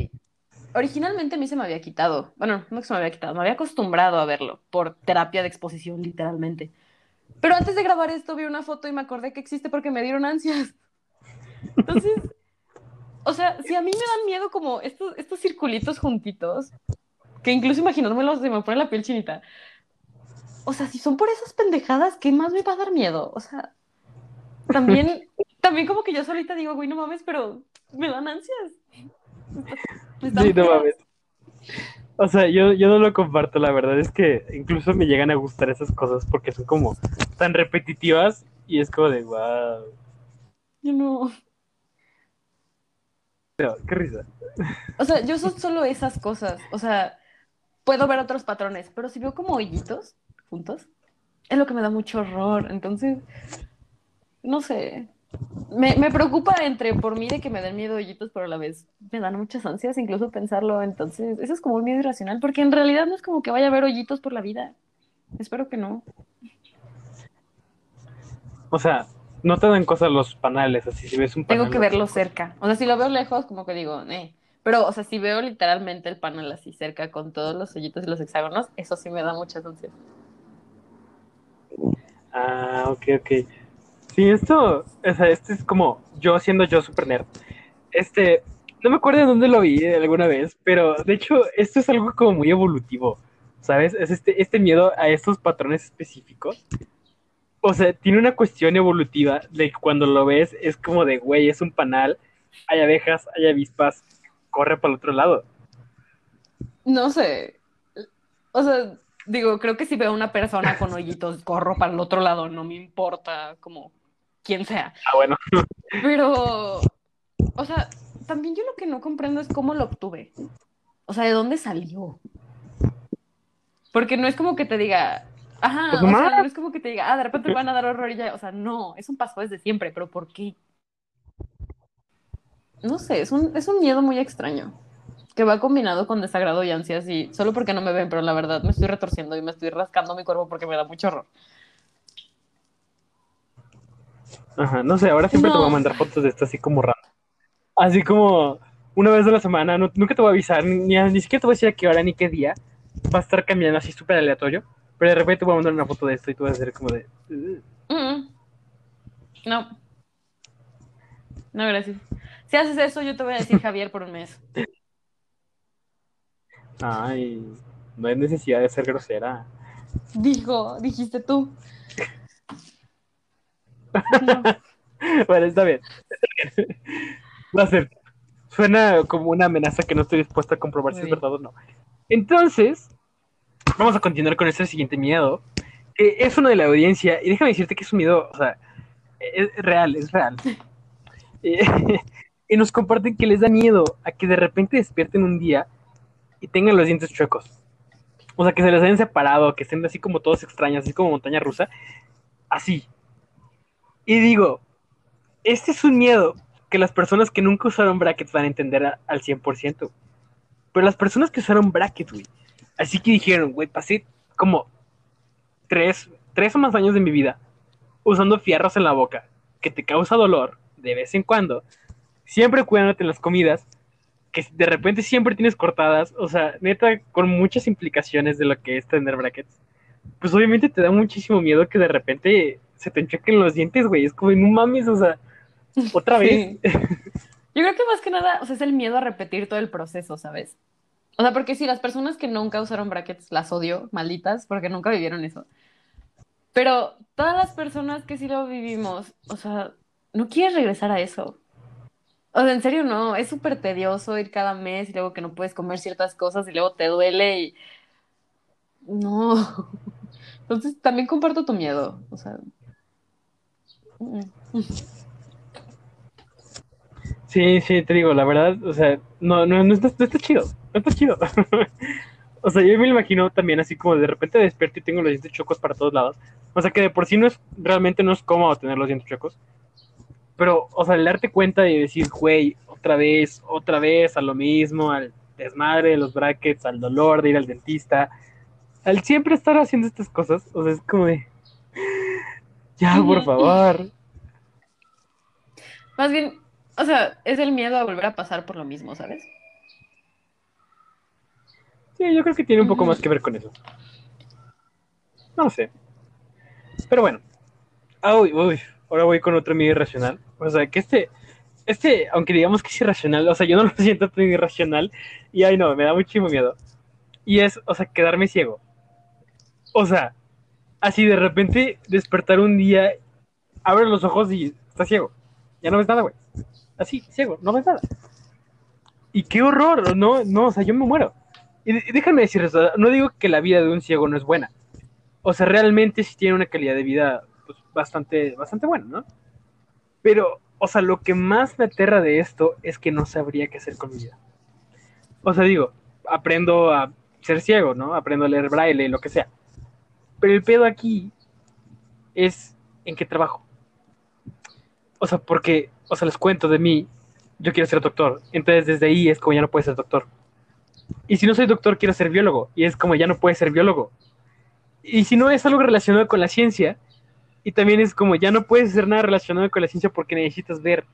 originalmente a mí se me había quitado. Bueno, no se me había quitado, me había acostumbrado a verlo por terapia de exposición, literalmente. Pero antes de grabar esto vi una foto y me acordé que existe porque me dieron ansias. Entonces, o sea, si a mí me dan miedo como estos, estos circulitos juntitos, que incluso imaginármelos se me pone la piel chinita. O sea, si son por esas pendejadas, ¿qué más me va a dar miedo? O sea, también, también como que yo solita digo, güey, no mames, pero me dan ansias.
Sí, no mames. O sea, yo, yo no lo comparto, la verdad es que incluso me llegan a gustar esas cosas porque son como tan repetitivas y es como de, wow.
Yo no
qué risa.
O sea, yo son solo esas cosas. O sea, puedo ver otros patrones, pero si veo como hoyitos juntos, es lo que me da mucho horror. Entonces, no sé. Me, me, preocupa entre por mí de que me den miedo hoyitos, pero a la vez me dan muchas ansias, incluso pensarlo. Entonces, eso es como un miedo irracional, porque en realidad no es como que vaya a haber hoyitos por la vida. Espero que no.
O sea, no te dan cosas los panales, así si ves un
panal. Tengo que verlo cerca. O sea, si lo veo lejos, como que digo, eh. Pero, o sea, si veo literalmente el panel así cerca con todos los hoyitos y los hexágonos, eso sí me da mucha ansiedad.
Ah, ok, ok. Sí, esto, o sea, este es como yo siendo yo super nerd. Este, no me acuerdo de dónde lo vi alguna vez, pero de hecho, esto es algo como muy evolutivo, ¿sabes? Es este, este miedo a estos patrones específicos o sea, tiene una cuestión evolutiva de que cuando lo ves es como de, güey, es un panal, hay abejas, hay avispas, corre para el otro lado.
No sé. O sea, digo, creo que si veo a una persona con hoyitos, corro para el otro lado, no me importa como quién sea.
Ah, bueno.
Pero, o sea, también yo lo que no comprendo es cómo lo obtuve. O sea, ¿de dónde salió? Porque no es como que te diga, Ajá, pues o sea, no es como que te diga, ah, de repente te van a dar horror y ya, o sea, no, es un paso desde siempre, pero ¿por qué? No sé, es un, es un miedo muy extraño, que va combinado con desagrado y ansias, y solo porque no me ven, pero la verdad me estoy retorciendo y me estoy rascando mi cuerpo porque me da mucho horror.
Ajá, no sé, ahora siempre te
No.
voy a mandar fotos de esto así como random. Así como una vez a la semana, no- nunca te voy a avisar, ni, ni siquiera te voy a decir a qué hora ni qué día. Va a estar cambiando así súper aleatorio. Pero de repente te voy a mandar una foto de esto y tú vas a hacer como de.
Mm. No. No, gracias. Si haces eso, yo te voy a decir Javier por un mes.
Ay, no hay necesidad de ser grosera.
Dijo, dijiste tú. No.
Bueno, está bien. Va a ser. Suena como una amenaza que no estoy dispuesta a comprobar si es verdad o no. Entonces, vamos a continuar con este siguiente miedo, que es uno de la audiencia, y déjame decirte que es un miedo, o sea, es real, es real. Eh, y nos comparten que les da miedo a que de repente despierten un día y tengan los dientes chuecos. O sea, que se les hayan separado, que estén así como todos extraños, así como montaña rusa. Así. Y digo, este es un miedo que las personas que nunca usaron brackets van a entender a- al 100%. Pero las personas que usaron brackets, güey, así que dijeron, güey, pasé como tres, tres o más años de mi vida usando fierros en la boca, que te causa dolor de vez en cuando, siempre cuidándote en las comidas, que de repente siempre tienes cortadas, o sea, neta, con muchas implicaciones de lo que es tener brackets. Pues obviamente te da muchísimo miedo que de repente se te enchequen los dientes, güey. Es como, no mames, o sea, otra vez.
Yo creo que más que nada, o sea, es el miedo a repetir todo el proceso, ¿sabes? O sea, porque sí, las personas que nunca usaron brackets las odio, malditas, porque nunca vivieron eso. Pero todas las personas que sí lo vivimos, o sea, no quieres regresar a eso. O sea, en serio no, es súper tedioso ir cada mes y luego que no puedes comer ciertas cosas y luego te duele y... No. Entonces también comparto tu miedo, o sea...
Sí, sí, te digo, la verdad, o sea, no, no, no, está, no está chido, no está chido. o sea, yo me imagino también así como de repente despierto y tengo los dientes chocos para todos lados. O sea, que de por sí no es, realmente no es cómodo tener los dientes chocos. Pero, o sea, el darte cuenta y decir, güey, otra vez, otra vez, a lo mismo, al desmadre de los brackets, al dolor de ir al dentista, al siempre estar haciendo estas cosas, o sea, es como de, ya, por favor.
Más bien, o sea, es el miedo a volver a pasar por lo mismo, ¿sabes?
Sí, yo creo que tiene un poco más que ver con eso. No sé. Pero bueno. Ah, uy, uy, ahora voy con otro miedo irracional. O sea, que este, este, aunque digamos que es irracional, o sea, yo no lo siento tan irracional. Y ay, no, me da muchísimo miedo. Y es, o sea, quedarme ciego. O sea, así de repente despertar un día, abres los ojos y estás ciego. Ya no ves nada, güey. Así, ciego, no ves nada. Y qué horror, no, no, o sea, yo me muero. Y, déjame decir eso, no digo que la vida de un ciego no es buena. O sea, realmente sí tiene una calidad de vida pues, bastante, bastante buena, ¿no? Pero, o sea, lo que más me aterra de esto es que no sabría qué hacer con mi vida. O sea, digo, aprendo a ser ciego, ¿no? Aprendo a leer braille lo que sea. Pero el pedo aquí es en qué trabajo. O sea, porque, o sea, les cuento de mí, yo quiero ser doctor. Entonces desde ahí es como ya no puedes ser doctor. Y si no soy doctor, quiero ser biólogo. Y es como ya no puedes ser biólogo. Y si no es algo relacionado con la ciencia, y también es como ya no puedes hacer nada relacionado con la ciencia porque necesitas ver.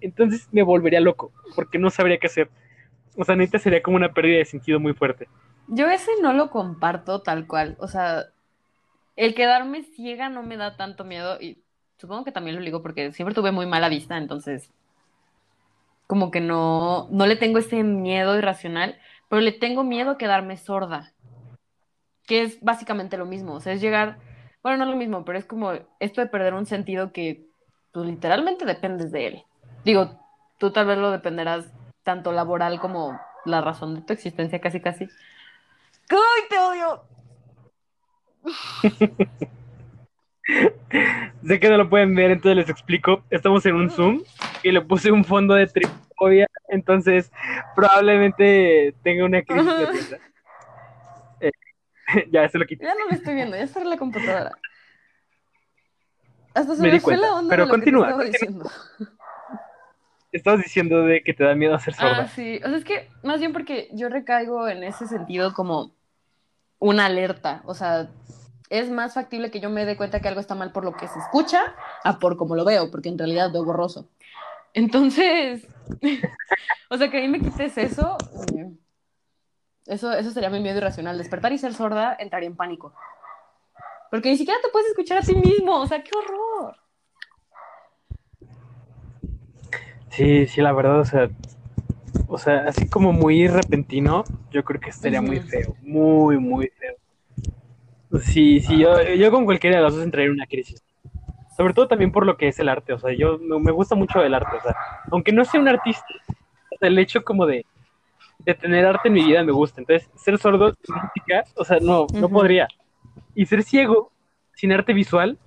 Entonces me volvería loco, porque no sabría qué hacer. O sea, neta sería como una pérdida de sentido muy fuerte.
Yo ese no lo comparto tal cual. O sea, el quedarme ciega no me da tanto miedo y supongo que también lo digo porque siempre tuve muy mala vista, entonces como que no, no le tengo ese miedo irracional, pero le tengo miedo a quedarme sorda, que es básicamente lo mismo. O sea, es llegar, bueno, no es lo mismo, pero es como esto de perder un sentido que pues literalmente dependes de él. Digo, tú tal vez lo dependerás tanto laboral como la razón de tu existencia, casi casi. ¡Ay, te odio!
Sé que no lo pueden ver, entonces les explico. Estamos en un Zoom y le puse un fondo de entonces probablemente tenga una crisis de risa. Eh, ya, se lo quité.
Ya no lo estoy viendo, ya cerré la computadora. Hasta se
Me
me,
di
fue
cuenta,
la onda
pero
de lo
continúa,
que te estaba diciendo.
Estabas diciendo de que te da miedo hacer sorda.
Ah, sí. O sea, es que más bien porque yo recaigo en ese sentido como una alerta. O sea, es más factible que yo me dé cuenta que algo está mal por lo que se escucha a por cómo lo veo, porque en realidad veo borroso. Entonces, o sea, que a mí me quites eso, eh, eso, eso sería mi miedo irracional. Despertar y ser sorda entraría en pánico. Porque ni siquiera te puedes escuchar a ti mismo, o sea, qué horror.
Sí, sí, la verdad, o sea, o sea, así como muy repentino, yo creo que estaría muy feo, muy, muy feo. Sí, sí, yo, yo con cualquiera de las dos entraría en una crisis. Sobre todo también por lo que es el arte, o sea, yo me me gusta mucho el arte, o sea, aunque no sea un artista, o sea, el hecho como de, de tener arte en mi vida me gusta. Entonces, ser sordo sin música, o sea, no, no podría. Y ser ciego sin arte visual,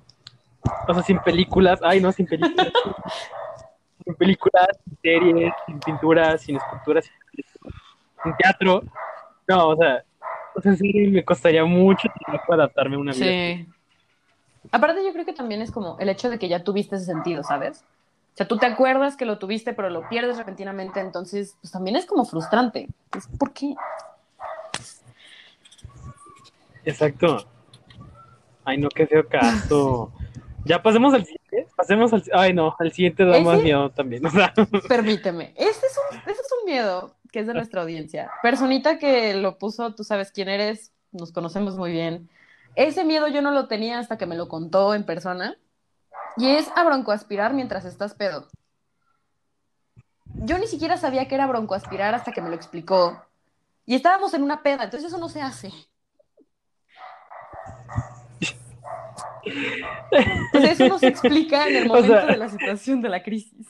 o sea, sin películas, ay, no, sin películas. sin películas, sin series, sin pinturas, sin esculturas, sin, teatro. No, o sea, o sea, en serio me costaría mucho trabajo adaptarme a una vida.
Sí. Aparte, yo creo que también es como el hecho de que ya tuviste ese sentido, ¿sabes? O sea, tú te acuerdas que lo tuviste, pero lo pierdes repentinamente, entonces, pues también es como frustrante. ¿Por qué?
Exacto. Ay, no, qué feo caso. Ya pasemos al siguiente. Pasemos al. Ay, no, al siguiente da más miedo también. O sea,
Permíteme. Este es un, este es un miedo que es de nuestra audiencia. Personita que lo puso, tú sabes quién eres, nos conocemos muy bien. Ese miedo yo no lo tenía hasta que me lo contó en persona. Y es a broncoaspirar mientras estás pedo. Yo ni siquiera sabía que era broncoaspirar hasta que me lo explicó. Y estábamos en una peda, entonces eso no se hace. Sea, eso no se explica en el
O
momento
sea-
de la situación de la crisis.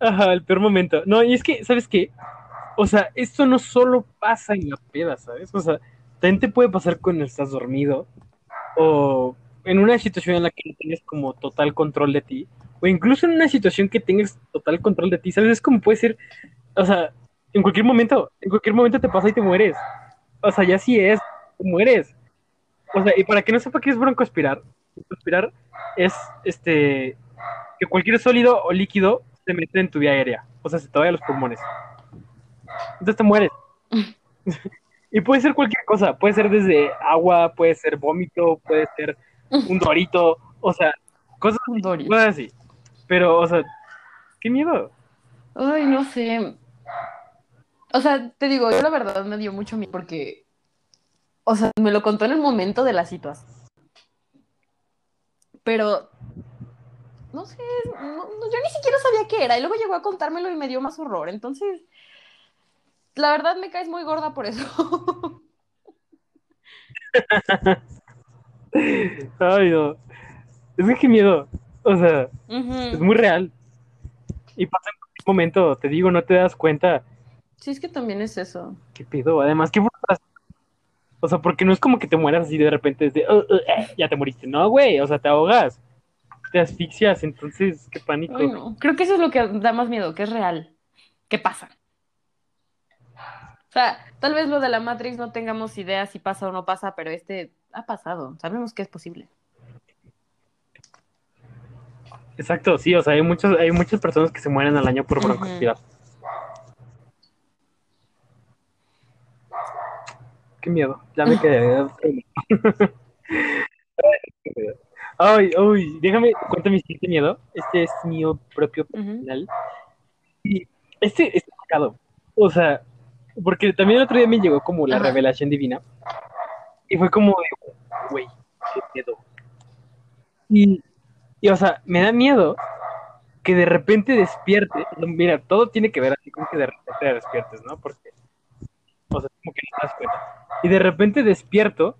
ajá, el peor momento. No, y es que, ¿sabes qué? O sea, esto no solo pasa en la peda, ¿sabes? O sea, también te puede pasar cuando estás dormido o en una situación en la que no tienes como total control de ti o incluso en una situación que tengas total control de ti, ¿sabes? Es como puede ser, o sea, en cualquier momento, en cualquier momento te pasa y te mueres. O sea, ya sí es, te mueres. O sea, y para que no sepa qué es broncoaspirar, broncoaspirar es este que cualquier sólido o líquido se mete en tu vía aérea, o sea, se te vaya a los pulmones. Entonces te mueres. y puede ser cualquier cosa, puede ser desde agua, puede ser vómito, puede ser un dorito, o sea, cosas, cosas así. Pero, o sea, qué miedo.
Ay, no sé. O sea, te digo, yo la verdad me dio mucho miedo porque, o sea, me lo contó en el momento de la situación. Pero, no sé, no- no, yo ni siquiera sabía qué era y luego llegó a contármelo y me dio más horror. Entonces, la verdad me caes muy gorda por eso.
Ay, no. Es que qué miedo. O sea, es muy real. Y pasa en cualquier momento, te digo, no te das cuenta.
Sí, es que también es eso.
¿Qué pedo? Además, qué frustración. O sea, porque no es como que te mueras así de repente, desde, "Uh, uh, eh", ya te moriste. No, güey, o sea, te ahogas, te asfixias, entonces, qué pánico.
Ay, no. Creo que eso es lo que da más miedo, que es real. ¿Qué pasa? O sea, tal vez lo de la Matrix no tengamos idea si pasa o no pasa, pero este ha pasado. Sabemos que es posible.
Exacto, sí, o sea, hay, muchos, hay muchas personas que se mueren al año por
Ujú.
broncoaspirar. Qué miedo, ya me quedé. ay, ay, déjame, cuenta mi siguiente miedo. Este es mío propio personal. Y este es complicado. O sea, porque también el otro día me llegó como la
Ajá.
revelación divina. Y fue como güey, qué miedo. Y, y, o sea, me da miedo que de repente despierte. Mira, todo tiene que ver así con que de repente te despiertes, ¿no? Porque, o sea, como que no te das cuenta. Y de repente despierto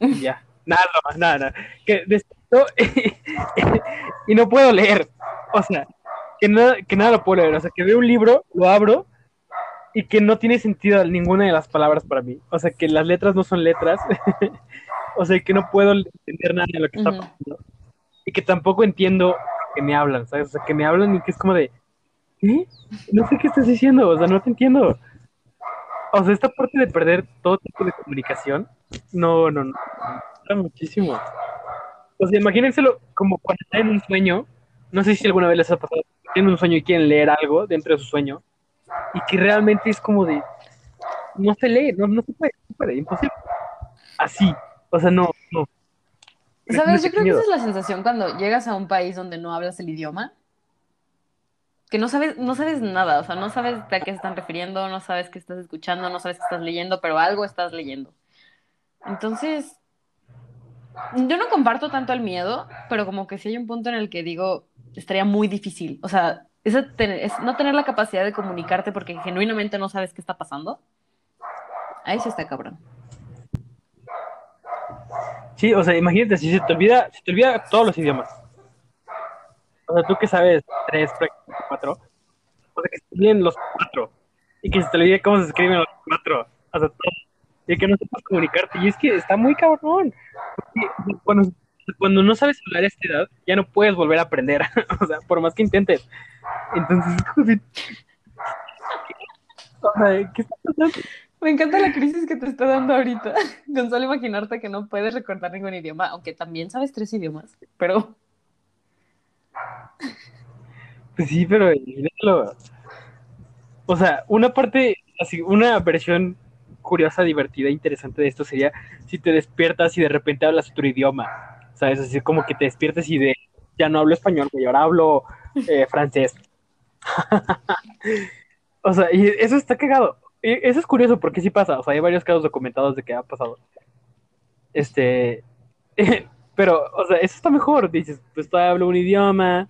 y ya. Nada, más, nada, nada. Que despierto y no puedo leer. O sea, que nada, que nada lo puedo leer. O sea, que veo un libro, lo abro y que no tiene sentido ninguna de las palabras para mí. O sea, que las letras no son letras. o sea, que no puedo entender nada de lo que está pasando. Y que tampoco entiendo que me hablan, ¿sabes? O sea, que me hablan y que es como de, ¿qué? No sé qué estás diciendo, o sea, no te entiendo. O sea, esta parte de perder todo tipo de comunicación, no, no, no, frustra muchísimo. O sea, imagínenselo como cuando están en un sueño, no sé si alguna vez les ha pasado, tienen un sueño y quieren leer algo dentro de su sueño, y que realmente es como de, no se lee, no, no se puede. puede, imposible. Así, o sea, no, no.
¿Sabes? Yo creo que esa es la sensación cuando llegas a un país donde no hablas el idioma. Que no sabes, no sabes nada, o sea, no sabes a qué se están refiriendo, no sabes qué estás escuchando, no sabes qué estás leyendo, pero algo estás leyendo. Entonces, yo no comparto tanto el miedo, pero como que sí hay un punto en el que digo, estaría muy difícil. O sea, es, es no tener la capacidad de comunicarte porque genuinamente no sabes qué está pasando. Ahí sí está cabrón.
Sí, o sea, imagínate, si se te olvida, se te olvida todos los idiomas. O sea, tú que sabes tres, cuatro, o sea, que se olviden los cuatro, y que se te olvide cómo se escriben los cuatro, o sea, y que no sepas comunicarte, y es que está muy cabrón, porque cuando, cuando no sabes hablar a esta edad, ya no puedes volver a aprender, o sea, por más que intentes. Entonces, o sea, ¿qué está pasando?
Me encanta la crisis que te está dando ahorita, con solo imaginarte que no puedes recordar ningún idioma, aunque también sabes tres idiomas, pero...
Pues sí, pero O sea, una parte, así, una versión curiosa, divertida, interesante de esto sería si te despiertas y de repente hablas otro idioma, ¿sabes? Así como que te despiertas y de, ya no hablo español, y ahora hablo eh, francés. o sea, y eso está cagado eso es curioso porque sí pasa, o sea, hay varios casos documentados de que ha pasado. Este, pero, o sea, eso está mejor, dices, pues todavía hablo un idioma,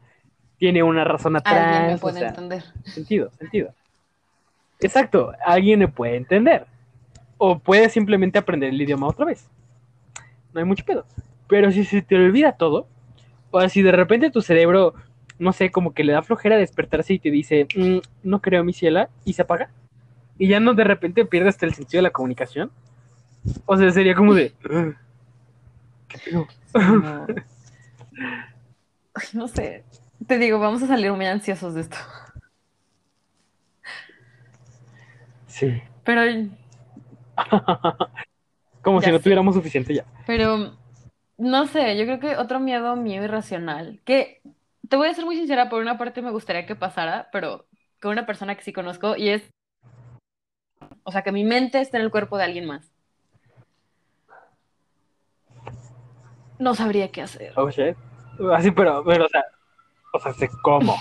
tiene una razón atrás.
Alguien me puede entender.
Sentido, sentido. Exacto, alguien me puede entender. O puede simplemente aprender el idioma otra vez. No hay mucho pedo. Pero si se te olvida todo, o si de repente tu cerebro, no sé, como que le da flojera despertarse y te dice, mm, no creo mi ciela, y se apaga y ya no de repente pierdes el sentido de la comunicación. O sea, sería como de. ¿Qué
No. no sé. Te digo, vamos a salir muy ansiosos de esto.
Sí.
Pero.
como si no tuviéramos suficiente ya.
Pero. No sé, yo creo que otro miedo mío irracional. Que te voy a ser muy sincera, por una parte me gustaría que pasara, pero con una persona que sí conozco y es o sea, que mi mente esté en el cuerpo de alguien más. No sabría qué hacer.
Oh, shit. Así, pero, pero, o sea, o sea, sé cómo.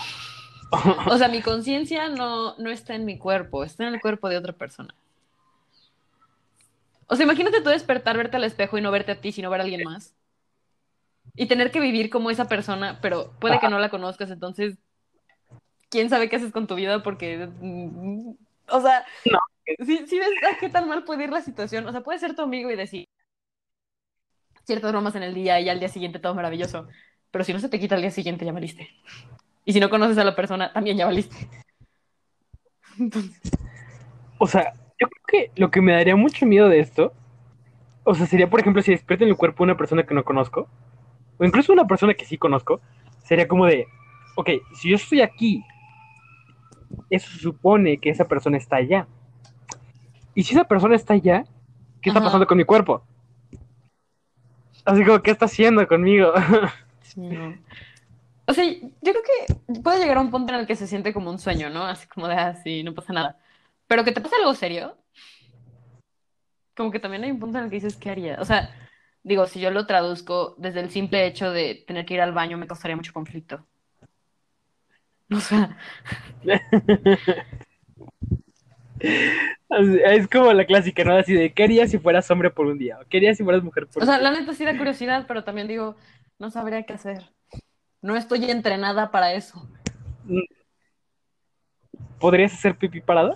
o sea, mi conciencia no, no está en mi cuerpo, está en el cuerpo de otra persona. O sea, imagínate tú despertar, verte al espejo y no verte a ti, sino ver a alguien más. Y tener que vivir como esa persona, pero puede que no la conozcas, entonces, ¿quién sabe qué haces con tu vida? Porque, mm, o sea, no. Sí ves qué tan mal puede ir la situación. O sea, puede ser tu amigo y decir ciertas bromas en el día y al día siguiente todo maravilloso. Pero si no se te quita al día siguiente, ya valiste. Y si no conoces a la persona, también ya valiste.
O sea, yo creo que lo que me daría mucho miedo de esto, o sea, sería, por ejemplo, si despierta en el cuerpo una persona que no conozco, o incluso una persona que sí conozco, sería como de, ok, si yo estoy aquí, eso supone que esa persona está allá. Y si esa persona está allá, ¿qué está pasando con mi cuerpo? Así como, ¿qué está haciendo conmigo?
O sea, yo creo que puede llegar a un punto en el que se siente como un sueño, ¿no? Así como de así, ah, no pasa nada. Pero que te pase algo serio, como que también hay un punto en el que dices, ¿qué haría? O sea, digo, si yo lo traduzco desde el simple hecho de tener que ir al baño, me causaría mucho conflicto. O sea.
Es como la clásica, ¿no? Así de, ¿qué harías si fueras hombre por un día? ¿Qué harías si fueras mujer por
un día? O sea, la neta sí da curiosidad, pero también digo, no sabría qué hacer. No estoy entrenada para eso.
¿Podrías hacer pipí parada?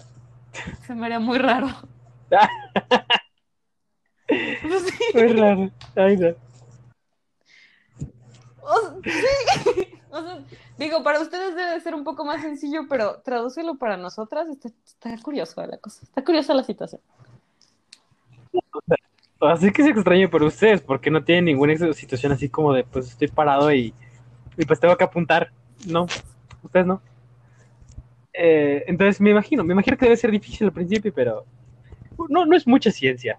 Se me haría muy raro.
Muy raro. Ay, no.
sí. O sea, digo, para ustedes debe ser un poco más sencillo, pero tradúcelo para nosotras. Está, está curioso la cosa. Está curiosa la situación.
Así que se extraña por ustedes, porque no tienen ninguna situación así como de, pues estoy parado y, y pues tengo que apuntar. No, ustedes no. Eh, entonces me imagino, me imagino que debe ser difícil al principio, pero no, no es mucha ciencia.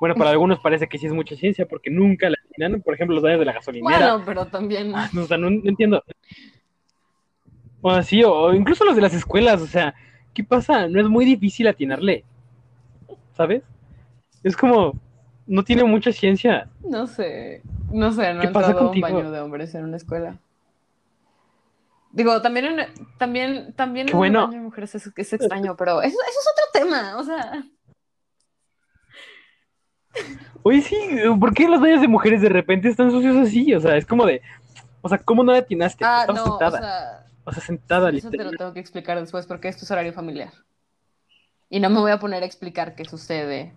Bueno, para algunos parece que sí es mucha ciencia porque nunca la atinan, por ejemplo, los daños de la gasolinera.
Bueno, pero también.
Ah, no, o sea, no, entiendo. O así, o incluso los de las escuelas, o sea, ¿qué pasa? No es muy difícil atinarle, ¿sabes? Es como, no tiene mucha ciencia.
No sé, no sé, no
¿Qué
he
pasa
entrado a un baño de hombres en una escuela. Digo, también en, también, también en un
bueno.
baño de mujeres es, es extraño, pero eso, eso es otro tema, o sea,
Oye, sí, ¿por qué los baños de mujeres de repente están sucios así? O sea, es como de, o sea, ¿cómo no le atinaste?
ah, no, o
sentada,
sea,
o sea, sentada,
eso te lo tengo que explicar después porque esto es horario familiar. Y no me voy a poner a explicar qué sucede.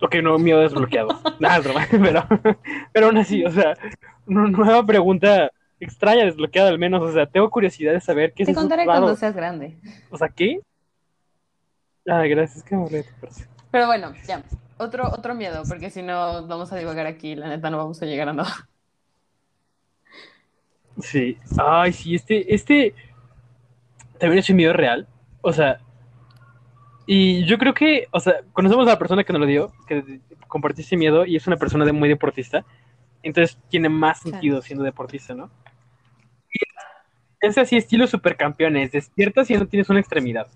Ok, no, miedo desbloqueado. Nada, es broma, pero, pero aún así, o sea, una nueva pregunta extraña desbloqueada al menos, o sea, tengo curiosidad de saber qué es
Te contaré
raro.
cuando seas grande.
O sea, ¿qué? Ah, gracias, tu persona.
Pero bueno, ya. Otro, otro miedo, porque si no vamos a divagar aquí, la neta no vamos a llegar a nada.
Sí. Ay, sí, este, este también es un miedo real. O sea, y yo creo que, o sea, conocemos a la persona que nos lo dio, que compartió ese miedo, y es una persona de muy deportista. Entonces tiene más sentido siendo deportista, ¿no? Y es así, estilo supercampeones. Despiertas y no tienes una extremidad.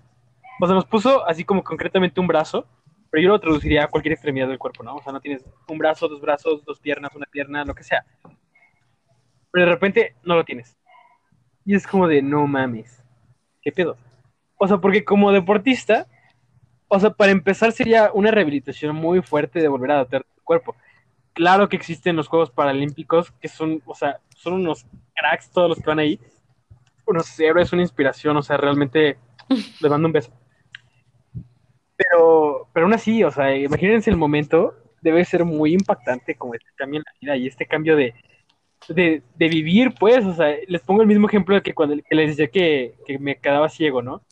O sea, nos puso así como concretamente un brazo, pero yo lo traduciría a cualquier extremidad del cuerpo, ¿no? O sea, no tienes un brazo, dos brazos, dos piernas, una pierna, lo que sea. Pero de repente no lo tienes. Y es como de, no mames. ¿Qué pedo? O sea, porque como deportista, o sea, para empezar sería una rehabilitación muy fuerte de volver a adaptar tu cuerpo. Claro que existen los Juegos Paralímpicos, que son, o sea, son unos cracks todos los que van ahí. Unos héroes, una inspiración, o sea, realmente les mando un beso. Pero, pero aún así, o sea, imagínense el momento, debe ser muy impactante como este cambio en la vida y este cambio de, de, de vivir, pues, o sea, les pongo el mismo ejemplo de que cuando que les decía que, que me quedaba ciego, ¿no?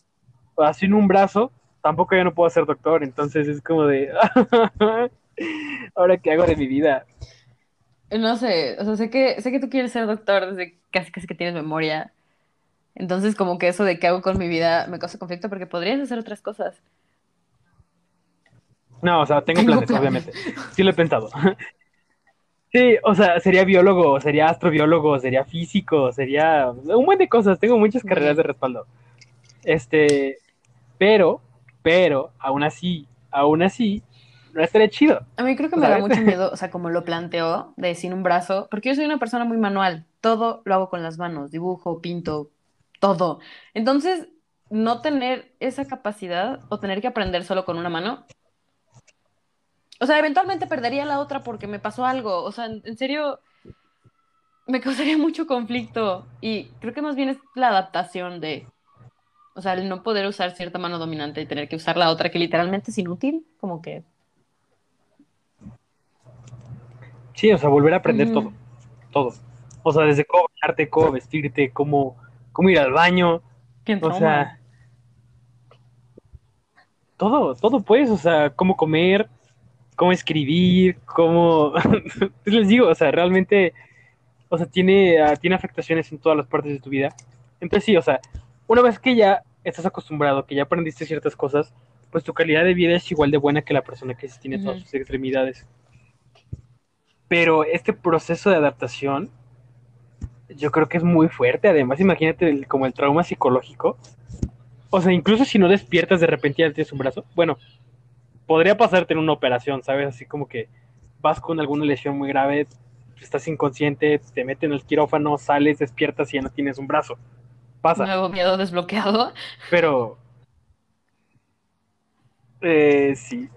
O sea, sin un brazo, tampoco ya no puedo ser doctor, entonces es como de, ahora qué hago de mi vida.
No sé, o sea, sé que, sé que tú quieres ser doctor desde casi casi que tienes memoria. Entonces, como que eso de qué hago con mi vida me causa conflicto porque podrías hacer otras cosas.
No, o sea, tengo
Tengo
planes, obviamente. Sí lo he pensado. Sí, o sea, sería biólogo, sería astrobiólogo, sería físico, sería un buen de cosas. Tengo muchas carreras de respaldo. Este, pero, pero, aún así, aún así, no estaría chido.
A mí creo que me da mucho miedo, o sea, como lo planteó, de sin un brazo, porque yo soy una persona muy manual, todo lo hago con las manos, dibujo, pinto, todo. Entonces, no tener esa capacidad o tener que aprender solo con una mano, o sea, eventualmente perdería la otra porque me pasó algo, o sea, en, en serio, me causaría mucho conflicto. Y creo que más bien es la adaptación de, o sea, el no poder usar cierta mano dominante y tener que usar la otra que literalmente es inútil, como que...
Sí, o sea, volver a aprender todo, todo. O sea, desde cómo bañarte, cómo vestirte, cómo, cómo ir al baño,
Qué
o sea, todo, todo pues, o sea, cómo comer, cómo escribir, cómo, pues les digo, o sea, realmente, o sea, tiene, ah, tiene afectaciones en todas las partes de tu vida. Entonces sí, o sea, una vez que ya estás acostumbrado, que ya aprendiste ciertas cosas, pues tu calidad de vida es igual de buena que la persona que tiene todas sus extremidades. Pero este proceso de adaptación, yo creo que es muy fuerte. Además, imagínate el- como el trauma psicológico. O sea, incluso si no despiertas de repente ya tienes un brazo. Bueno, podría pasarte en una operación, ¿sabes? Así como que vas con alguna lesión muy grave, estás inconsciente, te meten en el quirófano, sales, despiertas y ya no tienes un brazo. Pasa.
Nuevo miedo desbloqueado.
Pero. Eh, sí.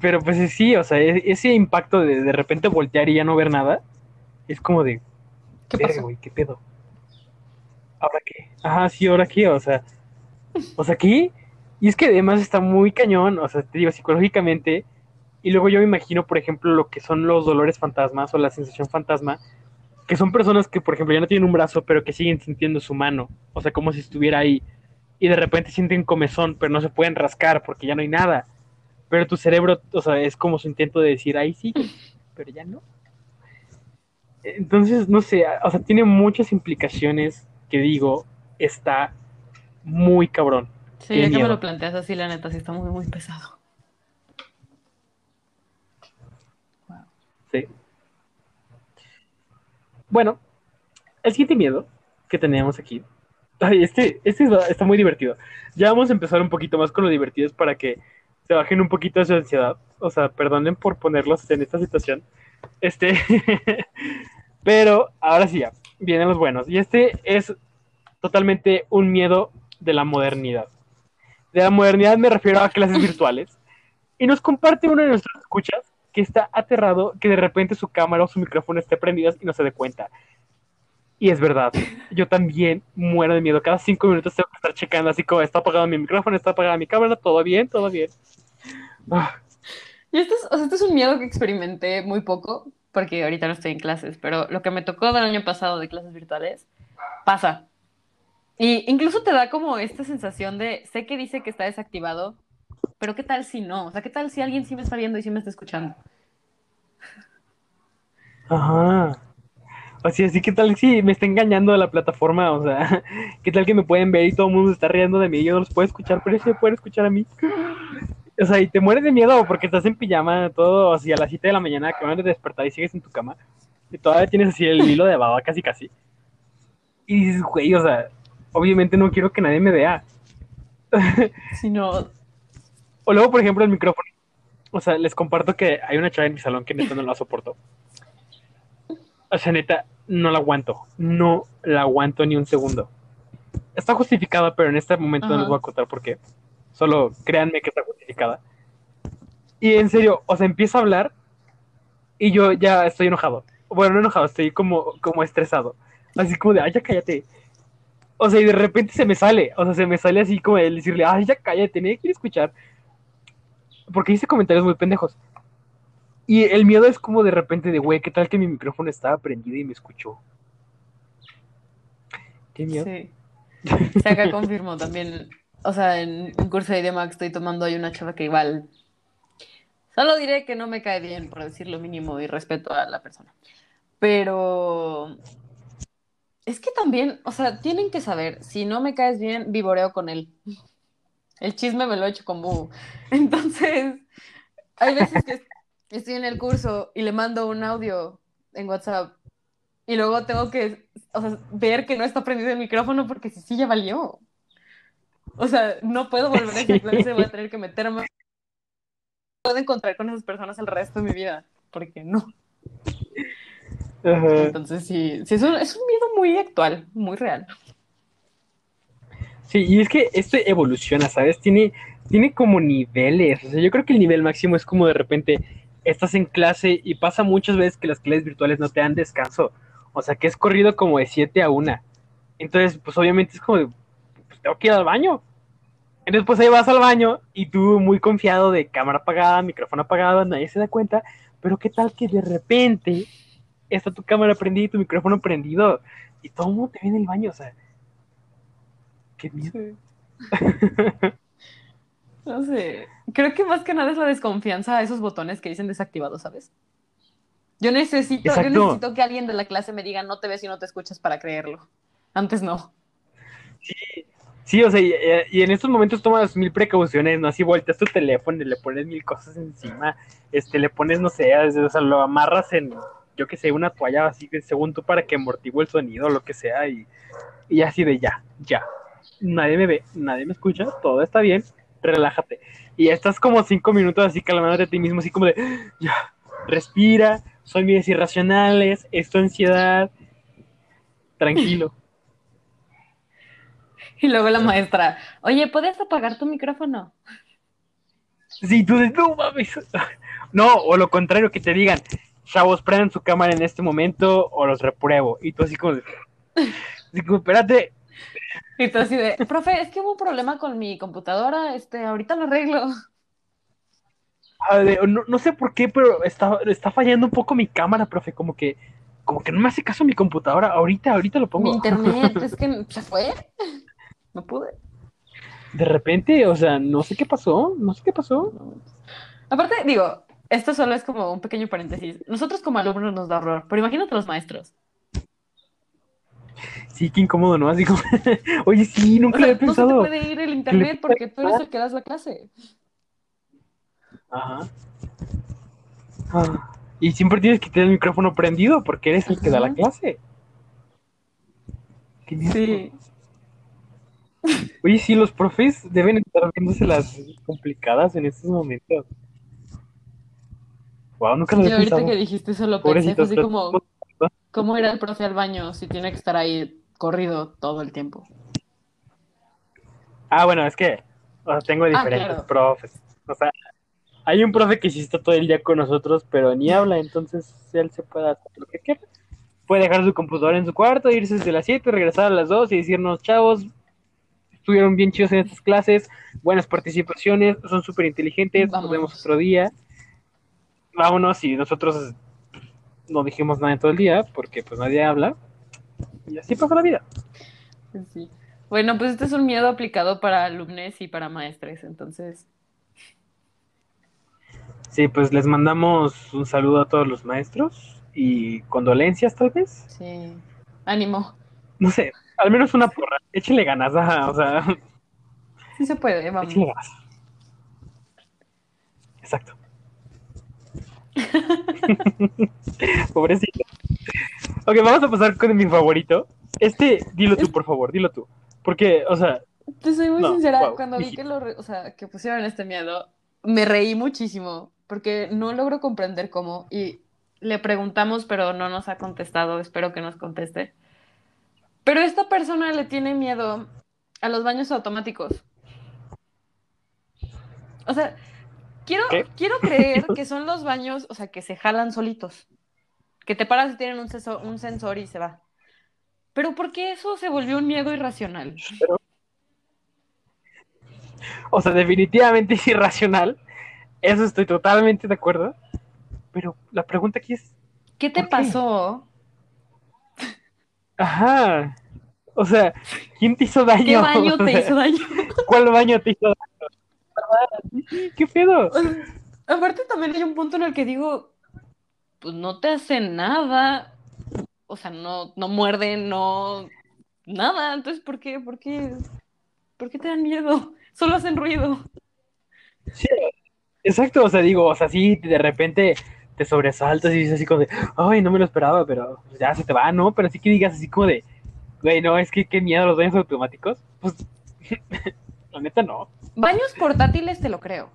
Pero pues sí, o sea, e- ese impacto de de repente voltear y ya no ver nada, es como de,
¿Qué pasó?
güey, ¿qué pedo? ¿Ahora qué? Ajá, sí, ¿ahora qué? O sea, o sea, ¿qué? Y es que además está muy cañón, o sea, te digo, psicológicamente, y luego yo me imagino, por ejemplo, lo que son los dolores fantasmas o la sensación fantasma, que son personas que, por ejemplo, ya no tienen un brazo, pero que siguen sintiendo su mano, o sea, como si estuviera ahí, y de repente sienten comezón, pero no se pueden rascar porque ya no hay nada. Pero tu cerebro, o sea, es como su intento de decir, ahí sí, pero ya no. Entonces, no sé, o sea, tiene muchas implicaciones que digo, está muy cabrón.
Sí, ya que me lo planteas así, la neta, sí está muy, muy pesado.
Sí. Bueno, el siguiente miedo que tenemos aquí Ay, este, este está, está muy divertido. Ya vamos a empezar un poquito más con lo divertido para que se bajen un poquito de su ansiedad. O sea, perdonen por ponerlos en esta situación. Este, pero ahora sí ya, vienen los buenos. Y este es totalmente un miedo de la modernidad. De la modernidad me refiero a clases virtuales. Y nos comparte uno de nuestros escuchas que está aterrado que de repente su cámara o su micrófono esté prendidos y no se dé cuenta. Y es verdad, yo también muero de miedo. Cada cinco minutos tengo que estar checando así como está apagado mi micrófono, está apagada mi cámara, todo bien, todo bien. Ah,
Y esto es, o sea, este es un miedo que experimenté muy poco, porque ahorita no estoy en clases, pero lo que me tocó del año pasado de clases virtuales, pasa. Y incluso te da como esta sensación de, sé que dice que está desactivado, pero ¿qué tal si no? O sea, ¿qué tal si alguien sí me está viendo y sí me está escuchando?
Ajá. O sea, sí, ¿qué tal si me está engañando la plataforma? O sea, ¿qué tal que me pueden ver y todo el mundo está riendo de mí y yo no los puedo escuchar, pero ellos se pueden escuchar a mí? O sea, y te mueres de miedo porque estás en pijama, todo así a las 7 de la mañana, que van a despertar y sigues en tu cama. Y todavía tienes así el hilo de baba, casi casi. Y dices, güey, o sea, obviamente no quiero que nadie me vea.
Si no,
O luego, por ejemplo, el micrófono. O sea, les comparto que hay una chava en mi salón que neta no la soporto. O sea, neta, no la aguanto. No la aguanto ni un segundo. Está justificada, pero en este momento no les voy a contar por qué. Solo créanme que está justificada. Y en serio, o sea, empieza a hablar y yo ya estoy enojado. Bueno, no enojado, estoy como, como estresado. Así como de, ay, ya cállate. O sea, y de repente se me sale. O sea, se me sale así como el decirle, ay, ya cállate, nadie quiere escuchar. Porque dice comentarios muy pendejos. Y el miedo es como de repente de, güey, ¿qué tal que mi micrófono estaba prendido y me escuchó? Qué miedo.
sí. Acá confirmo también. O sea, en un curso de idioma que estoy tomando hay una chava que igual. Solo diré que no me cae bien, por decir lo mínimo, y respeto a la persona. Pero. Es que también, o sea, tienen que saber, si no me caes bien, vivoreo con él. El chisme me lo he hecho con Bubu. Entonces, hay veces que estoy en el curso y le mando un audio en WhatsApp y luego tengo que o sea, ver que no está prendido el micrófono porque si sí ya valió. O sea, no puedo volver a esa clase, voy a tener que meterme. Puedo encontrar con esas personas el resto de mi vida, porque no.
Ajá.
Entonces sí, sí es, un, es un miedo muy actual, muy real.
Sí, y es que esto evoluciona, ¿sabes? Tiene, tiene como niveles. O sea, yo creo que el nivel máximo es como de repente estás en clase y pasa muchas veces que las clases virtuales no te dan descanso. O sea, que es corrido como de 7 a 1. Entonces, pues obviamente es como de, pues tengo que ir al baño. Entonces, pues ahí vas al baño y tú muy confiado de cámara apagada, micrófono apagado, nadie se da cuenta. Pero qué tal que de repente está tu cámara prendida y tu micrófono prendido y todo el mundo te ve en el baño, o sea. Qué miedo.
No sé. Creo que más que nada es la desconfianza a esos botones que dicen desactivados, ¿sabes? Yo necesito, yo necesito que alguien de la clase me diga no te ves y no te escuchas para creerlo. Antes no.
Sí, o sea, y, y en estos momentos tomas mil precauciones, ¿no? Así volteas tu teléfono y le pones mil cosas encima, este, le pones, no sé, o sea, lo amarras en, yo que sé, una toalla así, que según tú, para que amortigue el sonido o lo que sea, y, y así de ya, ya. Nadie me ve, nadie me escucha, todo está bien, relájate. Y estás como cinco minutos así calmándote a ti mismo, así como de, ya, respira, son vidas irracionales, es tu ansiedad, tranquilo.
Y luego la maestra, oye, ¿puedes apagar tu micrófono?
Sí, tú dices, no mames. No, o lo contrario, que te digan, chavos, prendan su cámara en este momento o los repruebo. Y tú así como, de- así como, espérate.
Y tú así de, profe, es que hubo un problema con mi computadora, este, ahorita lo arreglo.
Ah, No, no sé por qué, pero está, está fallando un poco mi cámara, profe. Como que, como que no me hace caso mi computadora. Ahorita, ahorita lo
Mi
pongo.
internet, es que se fue. No pude.
De repente, o sea, no sé qué pasó, no sé qué pasó.
Aparte, digo, esto solo es como un pequeño paréntesis. Nosotros como alumnos nos da horror, pero imagínate los maestros.
Sí, qué incómodo, ¿no? Así como, oye, sí,
O
nunca
sea,
lo había
no se te
pensado.
puede ir el internet porque tú eres el que das la clase.
Ajá. Ah, Y siempre tienes que tener el micrófono prendido porque eres el que da la clase. Qué.
Sí.
Oye, sí, los profes deben estar viéndose las complicadas en estos momentos. Wow, nunca lo
Y
había
ahorita
pensado.
que dijiste eso lo pensé, fue
Pobrecitos,
así como, ¿cómo era el profe al baño si tiene que estar ahí corrido todo el tiempo?
Ah, bueno, es que o sea, tengo diferentes
claro.
profes. O sea, hay un profe que sí está todo el día con nosotros, pero ni habla, entonces él se puede hacer lo que quiera. Puede dejar su computadora en su cuarto, irse desde las 7, regresar a las 2 y decirnos, chavos, estuvieron bien chidos en estas clases, buenas participaciones, son súper inteligentes, nos vemos otro día. Vámonos y nosotros no dijimos nada en todo el día porque pues nadie habla. Y así pasa la vida.
Sí. Bueno, pues este es un miedo aplicado para alumnos y para maestres, entonces,
Sí, pues les mandamos un saludo a todos los maestros y condolencias tal vez.
sí, ánimo.
No sé, al menos una porra. Échenle ganas, ajá, o sea,
Sí se puede, vamos.
ganas. Exacto. Pobrecito. Ok, vamos a pasar con mi favorito. Este, dilo tú, por favor, dilo tú. Porque, o sea,
Te soy muy
No,
sincera,
guau,
cuando vi que lo, o sea, que pusieron este miedo, me reí muchísimo, porque no logro comprender cómo, y le preguntamos, pero no nos ha contestado, espero que nos conteste. Pero esta persona le tiene miedo a los baños automáticos. O sea, quiero,
¿Qué?
quiero creer que son los baños, o sea, que se jalan solitos, que te paras y tienen un, seso- un sensor y se va. Pero ¿por qué eso se volvió un miedo irracional?
o sea, definitivamente es irracional. Eso estoy totalmente de acuerdo. Pero la pregunta aquí es,
¿Qué te pasó?
ajá, o sea, ¿quién te hizo daño?
¿Qué baño
O
te hizo daño?
¿Cuál baño te hizo daño? ¿Qué pedo?
Aparte también hay un punto en el que digo, pues no te hace nada. O sea, no, no muerden, no nada. Entonces, ¿por qué? ¿Por qué? ¿Por qué te dan miedo? Solo hacen ruido.
Sí, exacto, o sea, digo, o sea, sí, de repente te sobresaltas y dices así como de, ay, no me lo esperaba, pero ya se te va, ¿no? Pero sí que digas así como de, güey, no, es que qué miedo los baños automáticos. Pues, la neta no.
Baños portátiles te lo creo.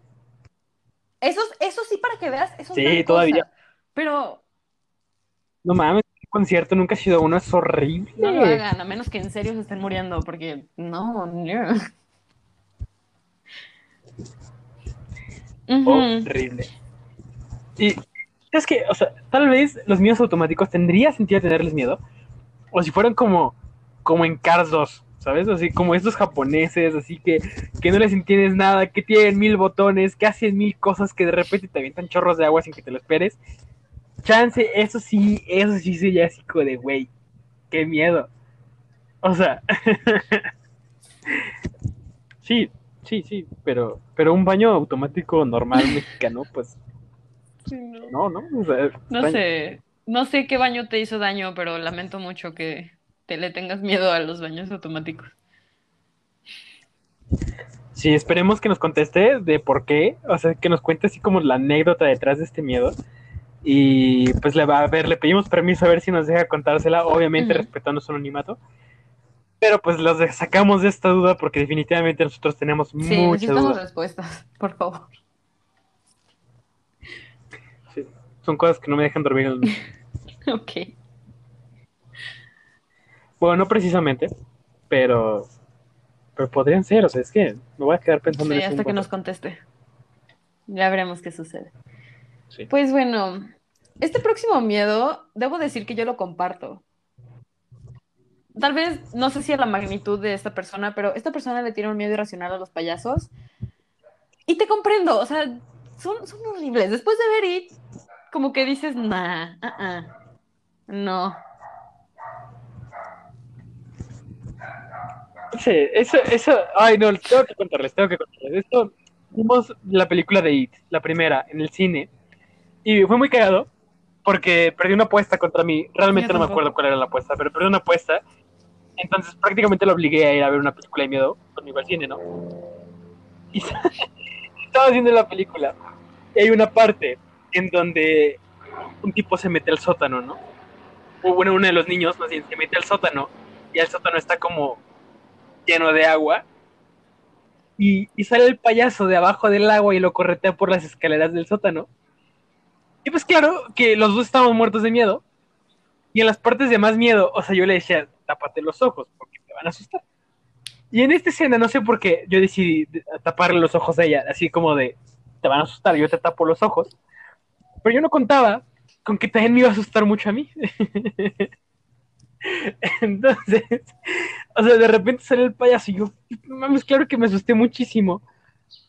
Esos, eso sí, para que veas, eso
Sí,
cosa.
todavía.
Pero
No mames, un concierto nunca ha sido uno, es horrible.
no lo hagan, a menos que en serio se estén muriendo, porque no.
Horrible. Y es que, o sea, tal vez los míos automáticos tendría sentido tenerles miedo. O si fueran como, como en Cars 2, ¿sabes? Así como estos japoneses, así que, que no les entiendes nada, que tienen mil botones, que hacen mil cosas que de repente te avientan chorros de agua sin que te lo esperes. Chance, eso sí, eso sí sería así como de, güey, qué miedo. O sea, sí, sí, sí, pero, pero un baño automático normal mexicano, pues
Sí, no.
no, ¿no? O sea,
No sé, no sé qué baño te hizo daño, pero lamento mucho que te le tengas miedo a los baños automáticos.
Sí, esperemos que nos conteste de por qué, o sea, que nos cuente así como la anécdota detrás de este miedo. Y pues le va a ver, le pedimos permiso a ver si nos deja contársela, obviamente respetando su anonimato. Pero pues los sacamos de esta duda porque definitivamente nosotros tenemos
Sí,
mucha
necesitamos respuestas, por favor.
Sí, son cosas que no me dejan dormir.
Ok.
Bueno, no precisamente, pero pero podrían ser, o sea, es que me voy a quedar pensando
Sí,
en eso.
hasta que nos conteste. Ya veremos qué sucede.
Sí.
Pues bueno, este próximo miedo, debo decir que yo lo comparto. Tal vez, no sé si a la magnitud de esta persona, pero esta persona le tiene un miedo irracional a los payasos. Y te comprendo, o sea, son, son horribles. Después de ver It, como que dices, nah, ah, ah, no.
Sí, eso, eso, ay no, tengo que contarles, tengo que contarles. Esto, vimos la película de It, la primera, en el cine, y fue muy cagado, porque perdí una apuesta contra mí, realmente no me acuerdo cuál era la apuesta, pero perdí una apuesta, entonces prácticamente lo obligué a ir a ver una película de miedo conmigo al cine, ¿no? Y estaba viendo la película, y hay una parte en donde un tipo se mete al sótano, ¿no? O bueno, uno de los niños, más bien, se mete al sótano, y el sótano está como lleno de agua y, y sale el payaso de abajo del agua y lo corretea por las escaleras del sótano. Y pues claro que los dos estábamos muertos de miedo. Y en las partes de más miedo, o sea, yo le decía, tápate los ojos porque te van a asustar. Y en esta escena, no sé por qué, yo decidí taparle los ojos a ella, así como de, te van a asustar, yo te tapo los ojos. Pero yo no contaba con que también me iba a asustar mucho a mí. Entonces, o sea, de repente sale el payaso y yo, mames, claro que me asusté muchísimo.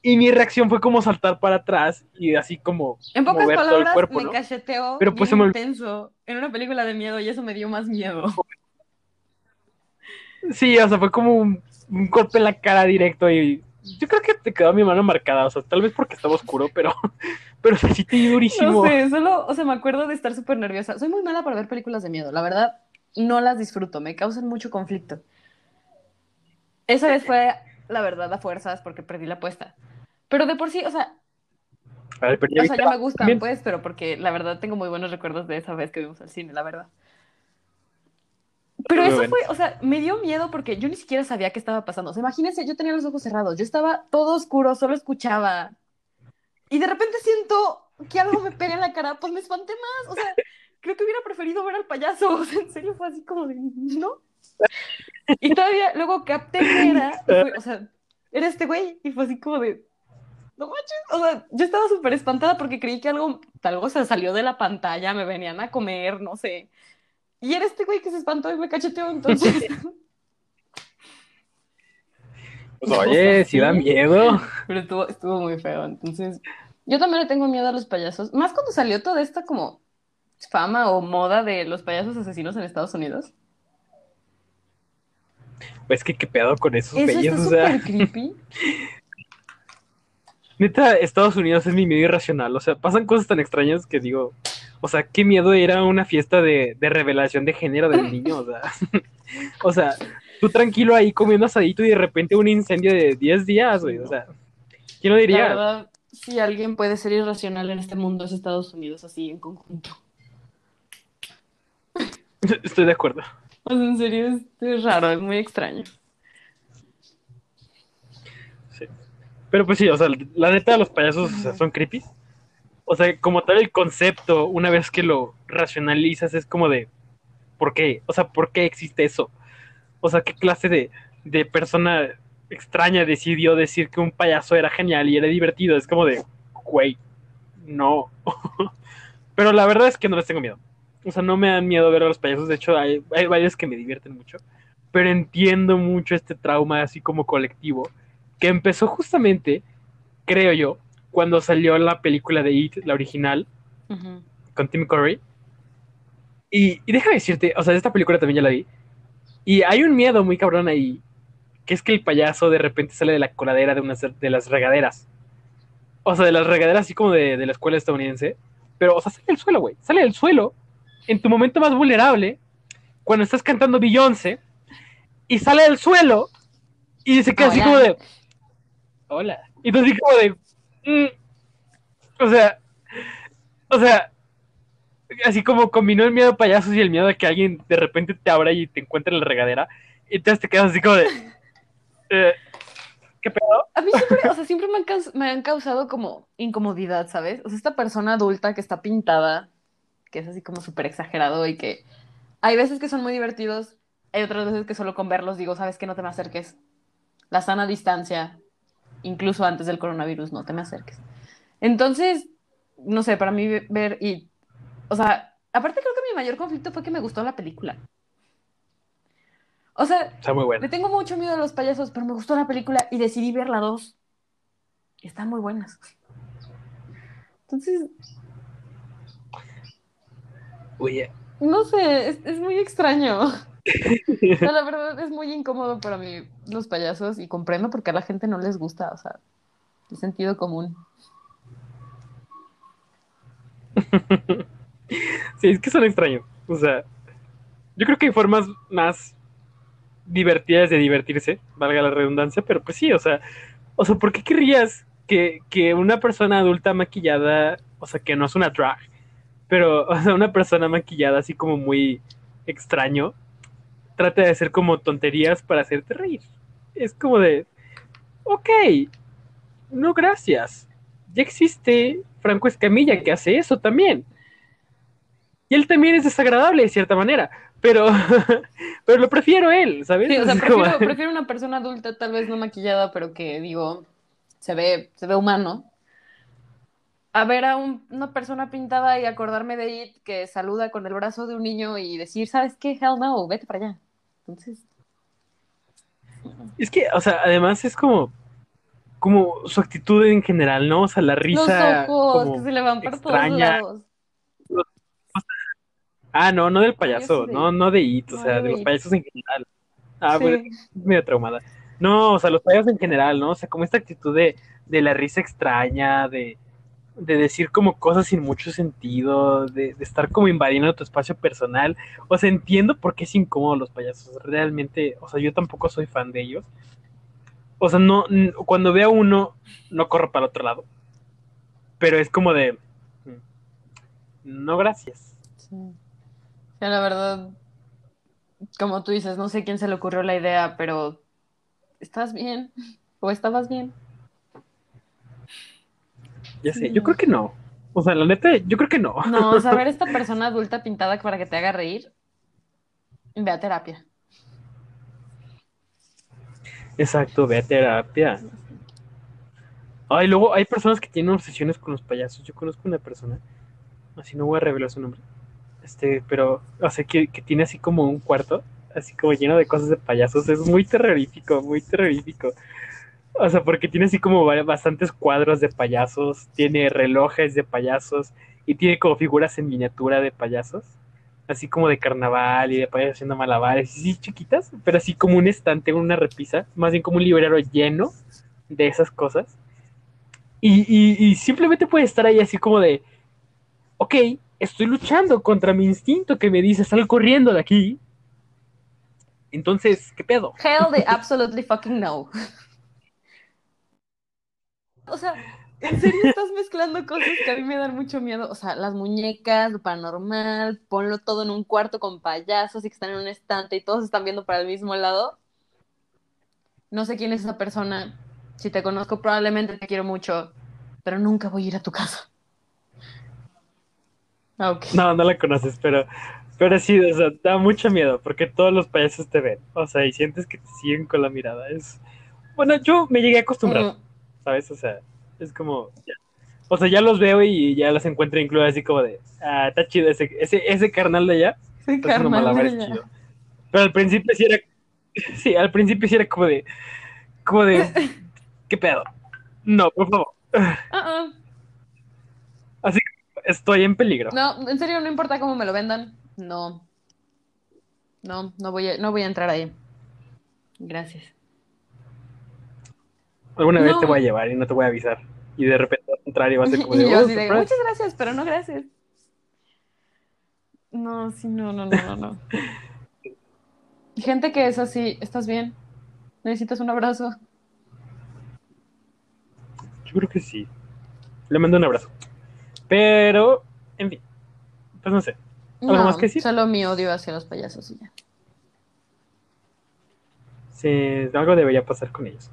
Y mi reacción fue como saltar para atrás y así como
En pocas
mover todo el
palabras,
cuerpo,
me
¿no?
cacheteó
Pero, pues,
bien
me
intenso en una película de miedo y eso me dio más miedo.
Sí, o sea, fue como un, un golpe en la cara directo y yo creo que te quedó mi mano marcada, o sea, tal vez porque estaba oscuro, pero, pero sí te dio durísimo.
No sé, solo, o sea, me acuerdo de estar súper nerviosa. Soy muy mala para ver películas de miedo, la verdad, no las disfruto, me causan mucho conflicto. Esa vez fue, la verdad, a fuerzas porque perdí la apuesta. Pero de por sí, o sea,
A ver, pero ya
o sea, ya me gustan,
también.
pues, pero porque la verdad tengo muy buenos recuerdos de esa vez que vimos al cine, la verdad. Pero
Muy
eso fue, o sea, me dio miedo porque yo ni siquiera sabía qué estaba pasando. O sea, imagínense, yo tenía los ojos cerrados, yo estaba todo oscuro, solo escuchaba. Y de repente siento que algo me pega en la cara, pues me espanté más. O sea, creo que hubiera preferido ver al payaso. O sea, en serio fue así como de, ¿no? Y todavía luego capté que era, y fue, o sea, era este güey. Y fue así como de, no manches. O sea, yo estaba súper espantada porque creí que algo, algo se salió de la pantalla, me venían a comer, no sé. Y era este güey que se espantó y me cacheteó, entonces.
Pues, oye, si da miedo.
Pero estuvo, estuvo muy feo. Entonces, yo también le tengo miedo a los payasos. Más cuando salió toda esta como fama o moda de los payasos asesinos en Estados Unidos.
Pues que qué pedo con esos
Eso
bellos,
está
o sea,
creepy.
neta, Estados Unidos es mi medio irracional, o sea, pasan cosas tan extrañas que digo, o sea, qué miedo ir a una fiesta de, de revelación de género del niño, o sea, o sea, tú tranquilo ahí comiendo asadito y de repente un incendio de 10 días, güey, o sea, ¿quién lo
La
diría?
verdad, si alguien puede ser irracional en este mundo es Estados Unidos así en conjunto.
Estoy de acuerdo.
O sea, en serio, es, es raro, es muy extraño.
Sí. Pero pues sí, o sea, la neta los payasos o sea, son creepy. O sea, como tal el concepto, una vez que lo racionalizas, es como de, ¿por qué? O sea, ¿por qué existe eso? O sea, ¿qué clase de, de persona extraña decidió decir que un payaso era genial y era divertido? Es como de, güey, no. Pero la verdad es que no les tengo miedo. O sea, no me dan miedo ver a los payasos. De hecho, hay, hay varios que me divierten mucho. Pero entiendo mucho este trauma así como colectivo que empezó justamente, creo yo, cuando salió la película de It, la original, con Tim Curry. Y, y déjame decirte, o sea, esta película también ya la vi. Y hay un miedo muy cabrón ahí, que es que el payaso de repente sale de la coladera de, unas, de las regaderas. O sea, de las regaderas así como de, de la escuela estadounidense. Pero, o sea, sale del suelo, güey. Sale del suelo en tu momento más vulnerable, cuando estás cantando Beyoncé, y sale del suelo y se queda así como de... Hola. Y tú así como de... mm. O sea... O sea... Así como combinó el miedo a payasos y el miedo a que alguien de repente te abra y te encuentre en la regadera. Y entonces te quedas así como de... eh, ¿Qué pedo?
A mí siempre, o sea, siempre me han, caus- me han causado como incomodidad, ¿sabes? O sea, esta persona adulta que está pintada, que es así como súper exagerado y que hay veces que son muy divertidos, hay otras veces que solo con verlos digo, ¿sabes qué? No te me acerques. La sana distancia, incluso antes del coronavirus, no te me acerques. Entonces, no sé, para mí ve- ver y, o sea, aparte creo que mi mayor conflicto fue que me gustó la película. O sea,
Está muy bueno.
le tengo mucho miedo a los payasos, pero me gustó la película y decidí ver la dos. Están muy buenas. Entonces,
Oye,
no sé, es, es muy extraño. O sea, la verdad es muy incómodo para mí los payasos y comprendo por qué a la gente no les gusta, o sea, el sentido común.
Sí, es que son extraños. O sea, yo creo que hay formas más divertidas de divertirse, valga la redundancia, pero pues sí, o sea, o sea, ¿por qué querrías que, que una persona adulta maquillada, o sea, que no es una drag, pero, o sea, una persona maquillada así como muy extraño, trate de hacer como tonterías para hacerte reír? Es como de, ok, no gracias. Ya existe Franco Escamilla que hace eso también. Y él también es desagradable de cierta manera, pero, pero lo prefiero él, ¿sabes?
Sí, o sea, prefiero, prefiero una persona adulta, tal vez no maquillada, pero que digo, se ve, se ve humano. A ver a un- una persona pintada y acordarme de It que saluda con el brazo de un niño y decir, ¿sabes qué? Hell no, vete para allá. Entonces,
Es que, o sea, además es como, como su actitud en general, ¿no? O sea, la
los
risa
ojos
como
que se le van por todos lados.
Ah, no, no del payaso, no, no de It, o sea,
de
los payasos en general. Ah,
Sí.
pero es medio traumada. No, o sea, los payasos en general, ¿no? O sea, como esta actitud de, de la risa extraña, de, de decir como cosas sin mucho sentido, de, de estar como invadiendo tu espacio personal. O sea, entiendo por qué es incómodo los payasos. Realmente, o sea, yo tampoco soy fan de ellos. O sea, no, cuando veo uno, no corro para el otro lado. Pero es como de, mm, no gracias.
Sí, la verdad, como tú dices, no sé quién se le ocurrió la idea, pero ¿estás bien? ¿O estabas bien?
Ya sé, yo creo que no. O sea, la neta, yo creo que no.
No, o ver esta persona adulta pintada para que te haga reír, ve a terapia.
Exacto, ve a terapia. Ay, luego hay personas que tienen obsesiones con los payasos. Yo conozco una persona, así no voy a revelar su nombre, este, pero, o sea, que, que tiene así como un cuarto, así como lleno de cosas de payasos. Es muy terrorífico, muy terrorífico. O sea, porque tiene así como bastantes cuadros de payasos, tiene relojes de payasos y tiene como figuras en miniatura de payasos, así como de carnaval y de payasos haciendo malabares, y sí chiquitas, pero así como un estante, una repisa, más bien como un librero lleno de esas cosas. Y, y- y simplemente puede estar ahí así como de, ok, estoy luchando contra mi instinto que me dice, sal corriendo de aquí. Entonces, ¿qué pedo?
Hell the absolutely fucking no. O sea, en serio estás mezclando cosas que a mí me dan mucho miedo. O sea, las muñecas, lo paranormal, ponlo todo en un cuarto con payasos y que están en un estante y todos están viendo para el mismo lado. No sé quién es esa persona. Si te conozco, probablemente te quiero mucho, pero nunca voy a ir a tu casa. Ah.
No, no la conoces, pero, pero sí, o sea, da mucho miedo porque todos los payasos te ven, o sea, y sientes que te siguen con la mirada. Es, bueno, yo me llegué a acostumbrar,
Mm,
¿sabes? O sea, es como, ya. o sea, ya los veo y ya los encuentro incluso así como de, ah, está chido ese, ese, ese carnal de allá, haciendo
carnal de ella.
chido. Pero al principio sí era, sí, al principio sí era como de, como de, ¿qué pedo? No, por favor,
Ah, ah.
estoy en peligro.
No, en serio, no importa cómo me lo vendan. No. No, no voy a, no voy a entrar ahí. Gracias.
Alguna vez te voy a llevar y no te voy a avisar. Y de repente vas a entrar y vas a ser como de,
Y yo
"Oh,
así de,
surprise".
muchas gracias, pero no gracias. No, sí, no, no, no, no, no. Gente que es así, ¿estás bien? ¿Necesitas un abrazo?
Yo creo que sí. Le mando un abrazo. Pero, en fin. Pues no sé. ¿Algo
No,
más que decir?
solo mi odio hacia los payasos y ya.
Si algo debería pasar con ellos.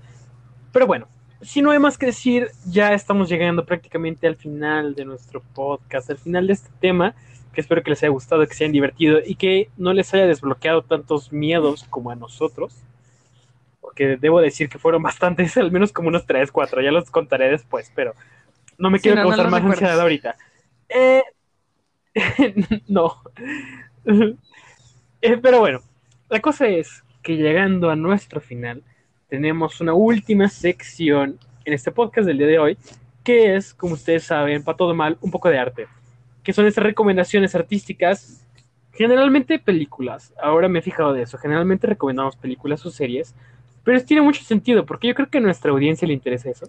Pero bueno, si no hay más que decir, ya estamos llegando prácticamente al final de nuestro podcast, al final de este tema, que espero que les haya gustado, que se hayan divertido y que no les haya desbloqueado tantos miedos como a nosotros. Porque debo decir que fueron bastantes, al menos como unos 3, 4, ya los contaré después, pero no me
Sí,
quiero
no,
causar más ansiedad ahorita. Eh, no. Eh, pero bueno, la cosa es que llegando a nuestro final, tenemos una última sección en este podcast del día de hoy, que es, como ustedes saben, para todo mal, un poco de arte, que son estas recomendaciones artísticas, generalmente películas. Ahora me he fijado de eso, generalmente recomendamos películas o series, pero tiene mucho sentido, porque yo creo que a nuestra audiencia le interesa eso.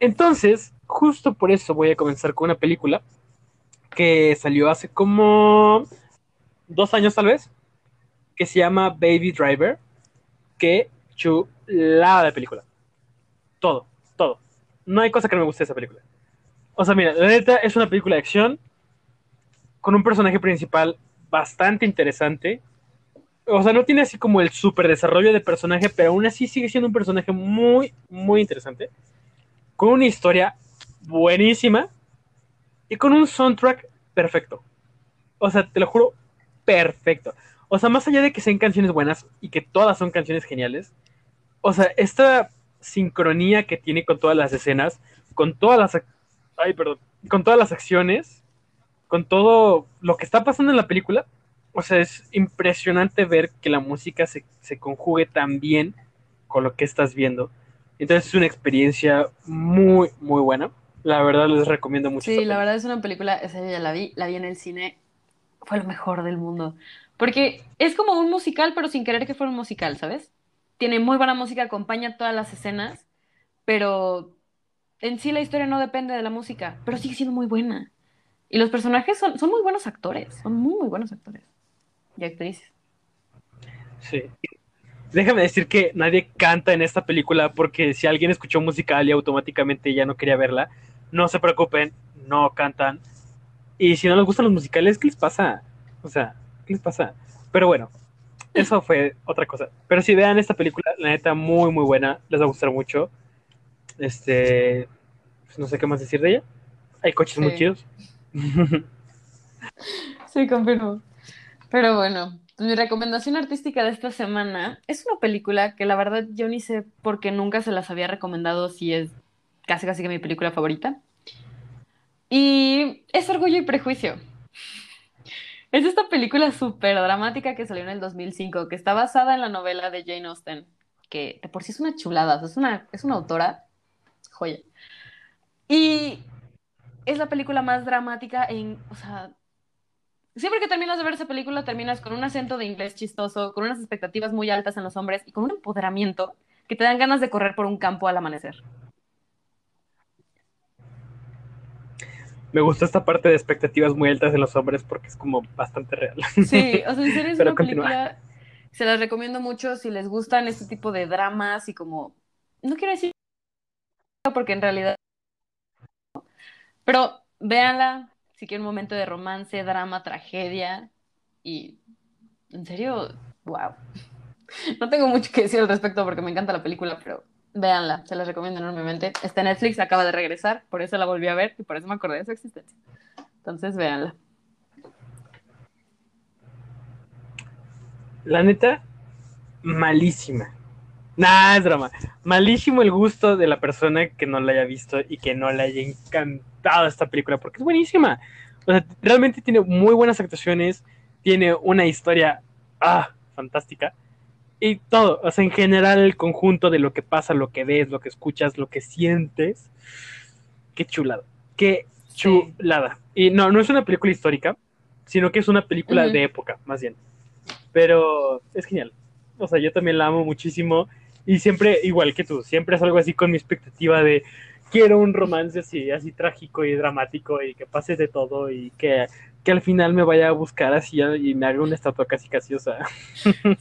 Entonces, justo por eso voy a comenzar con una película que salió hace como dos años tal vez, que se llama Baby Driver. Que chulada de película. Todo, todo. No hay cosa que no me guste de esa película. O sea, mira, la neta es una película de acción con un personaje principal bastante interesante. o sea, no tiene así como el super desarrollo de personaje, pero aún así sigue siendo un personaje muy, muy interesante. Con una historia buenísima y con un soundtrack perfecto. O sea, te lo juro, perfecto. O sea, más allá de que sean canciones buenas y que todas son canciones geniales, o sea, esta sincronía que tiene con todas las escenas, con todas las, ay, perdón, con todas las acciones, con todo lo que está pasando en la película, o sea, es impresionante ver que la música se, se conjugue tan bien con lo que estás viendo. Entonces es una experiencia muy, muy buena. La verdad les recomiendo mucho.
Sí, la verdad es una película, esa ya la vi, la vi en el cine, fue lo mejor del mundo. Porque es como un musical, pero sin querer que fuera un musical, ¿sabes? Tiene muy buena música, acompaña todas las escenas, pero en sí la historia no depende de la música, pero sigue siendo muy buena. Y los personajes son, son muy buenos actores, son muy, muy buenos actores y actrices.
Sí. Déjame decir que nadie canta en esta película porque si alguien escuchó musical y automáticamente ya no quería verla, no se preocupen, no cantan. Y si no les gustan los musicales, ¿qué les pasa? O sea, ¿qué les pasa? Pero bueno, eso fue otra cosa. Pero si vean esta película, la neta, muy, muy buena, les va a gustar mucho. Este, pues no sé qué más decir de ella. Hay coches muy chidos.
Sí, confirmo. Pero bueno, mi recomendación artística de esta semana es una película que la verdad yo ni sé por qué nunca se las había recomendado si es casi casi que mi película favorita. Y es Orgullo y Prejuicio. Es esta película súper dramática que salió en el 2005, que está basada en la novela de Jane Austen, que de por sí es una chulada, es una, es una autora joya. Y es la película más dramática en, o sea, siempre que terminas de ver esa película terminas con un acento de inglés chistoso, con unas expectativas muy altas en los hombres y con un empoderamiento que te dan ganas de correr por un campo al amanecer.
Me gustó esta parte de expectativas muy altas en los hombres porque es como bastante real.
Sí, o sea, en serio es
Pero
una
continúa.
película, se las recomiendo mucho si les gustan este tipo de dramas y como, no quiero decir porque en realidad, pero véanla si quieren un momento de romance, drama, tragedia y en serio, wow. No tengo mucho que decir al respecto porque me encanta la película, pero véanla, se las recomiendo enormemente. Está en Netflix, acaba de regresar, por eso la volví a ver y por eso me acordé de su existencia. Entonces, véanla.
La neta, malísima. Nah, es drama. Malísimo el gusto de la persona que no la haya visto y que no le haya encantado esta película, porque es buenísima. O sea, realmente tiene muy buenas actuaciones, tiene una historia ah, fantástica. Y todo, o sea, en general el conjunto de lo que pasa, lo que ves, lo que escuchas, lo que sientes. Qué chulada. Qué
Sí.
chulada. Y no, no es una película histórica, sino que es una película de época, más bien. Pero es genial. O sea, yo también la amo muchísimo. Y siempre, igual que tú, siempre es algo así con mi expectativa de quiero un romance así, así trágico y dramático y que pase de todo y que, que al final me vaya a buscar así y me haga una estatua casi casi, o sea,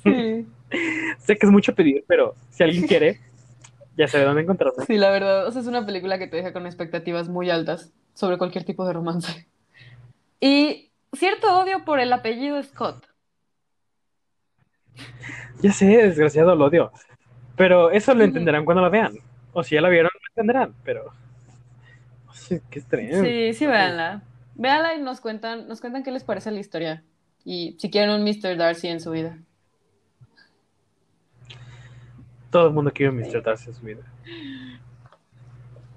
Sí.
sé que es mucho pedir, pero si alguien quiere, ya sabe dónde encontrarme.
Sí, la verdad, o sea, es una película que te deja con expectativas muy altas sobre cualquier tipo de romance. Y cierto odio por el apellido Scott.
Ya sé, desgraciado lo odio. Pero eso lo entenderán cuando la vean. O si ya la vieron, lo entenderán, pero... Sí, qué extremo.
Sí, sí, véanla. Véanla y nos cuentan, nos cuentan qué les parece la historia. Y si quieren un Mr. Darcy en su vida.
Todo el mundo quiere. Darcy en su vida.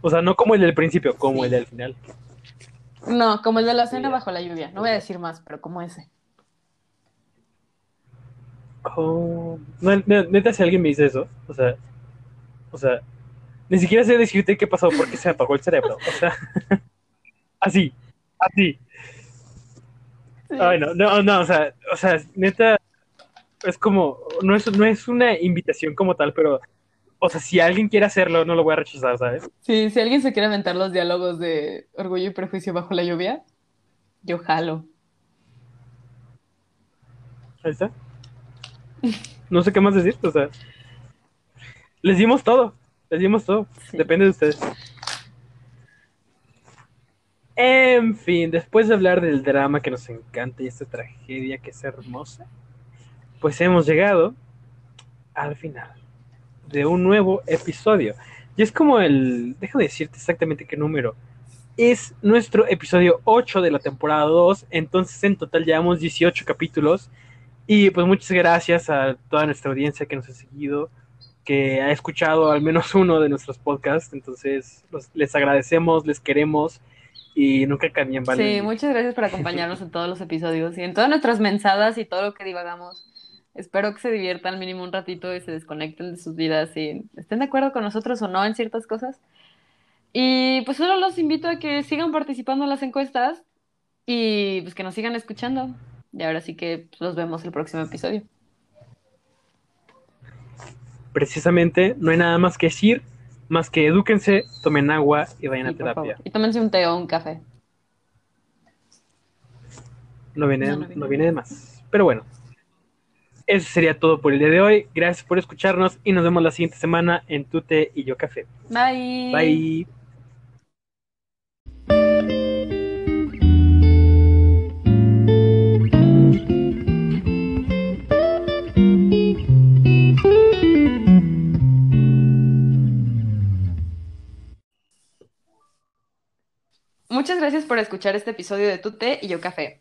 O sea, no como el del principio, como el del final.
No, como el de la cena bajo la lluvia. No voy a decir más, pero como ese.
Oh, no, no, neta, si alguien me dice eso, o sea, o sea, ni siquiera sé decirte qué pasó porque se me apagó el cerebro. O sea, así, así.
Sí.
Ay, no, no, no, o sea, o sea, neta, es como, no es, no es una invitación como tal, pero, o sea, si alguien quiere hacerlo, no lo voy a rechazar, ¿sabes?
Sí, si alguien se quiere aventar los diálogos de Orgullo y Prejuicio bajo la lluvia, yo jalo.
Ahí está. No sé qué más decir, o sea, les dimos todo, les dimos todo,
Sí.
depende de ustedes. En fin, después de hablar del drama que nos encanta y esta tragedia que es hermosa, pues hemos llegado al final de un nuevo episodio. Y es como el, déjame decirte exactamente qué número. Es nuestro episodio 8 de la temporada 2, entonces en total llevamos 18 capítulos. Y pues muchas gracias a toda nuestra audiencia que nos ha seguido, que ha escuchado al menos uno de nuestros podcasts. Entonces les agradecemos, les queremos y nunca cambien,
¿vale? Sí, muchas gracias por acompañarnos en todos los episodios y en todas nuestras mensadas y todo lo que divagamos. Espero que se diviertan mínimo un ratito y se desconecten de sus vidas y estén de acuerdo con nosotros o no en ciertas cosas. Y pues solo los invito a que sigan participando en las encuestas y pues que nos sigan escuchando. Y ahora sí que pues, los vemos el próximo episodio.
Precisamente, no hay nada más que decir, más que edúquense, tomen agua y vayan a terapia.
Y tómense un té o un café.
No viene, no viene de más. Pero bueno, eso sería todo por el día de hoy. Gracias por escucharnos y nos vemos la siguiente semana en Tute y Yo Café.
Bye.
Bye.
Muchas gracias por escuchar este episodio de Tute y Yo Café.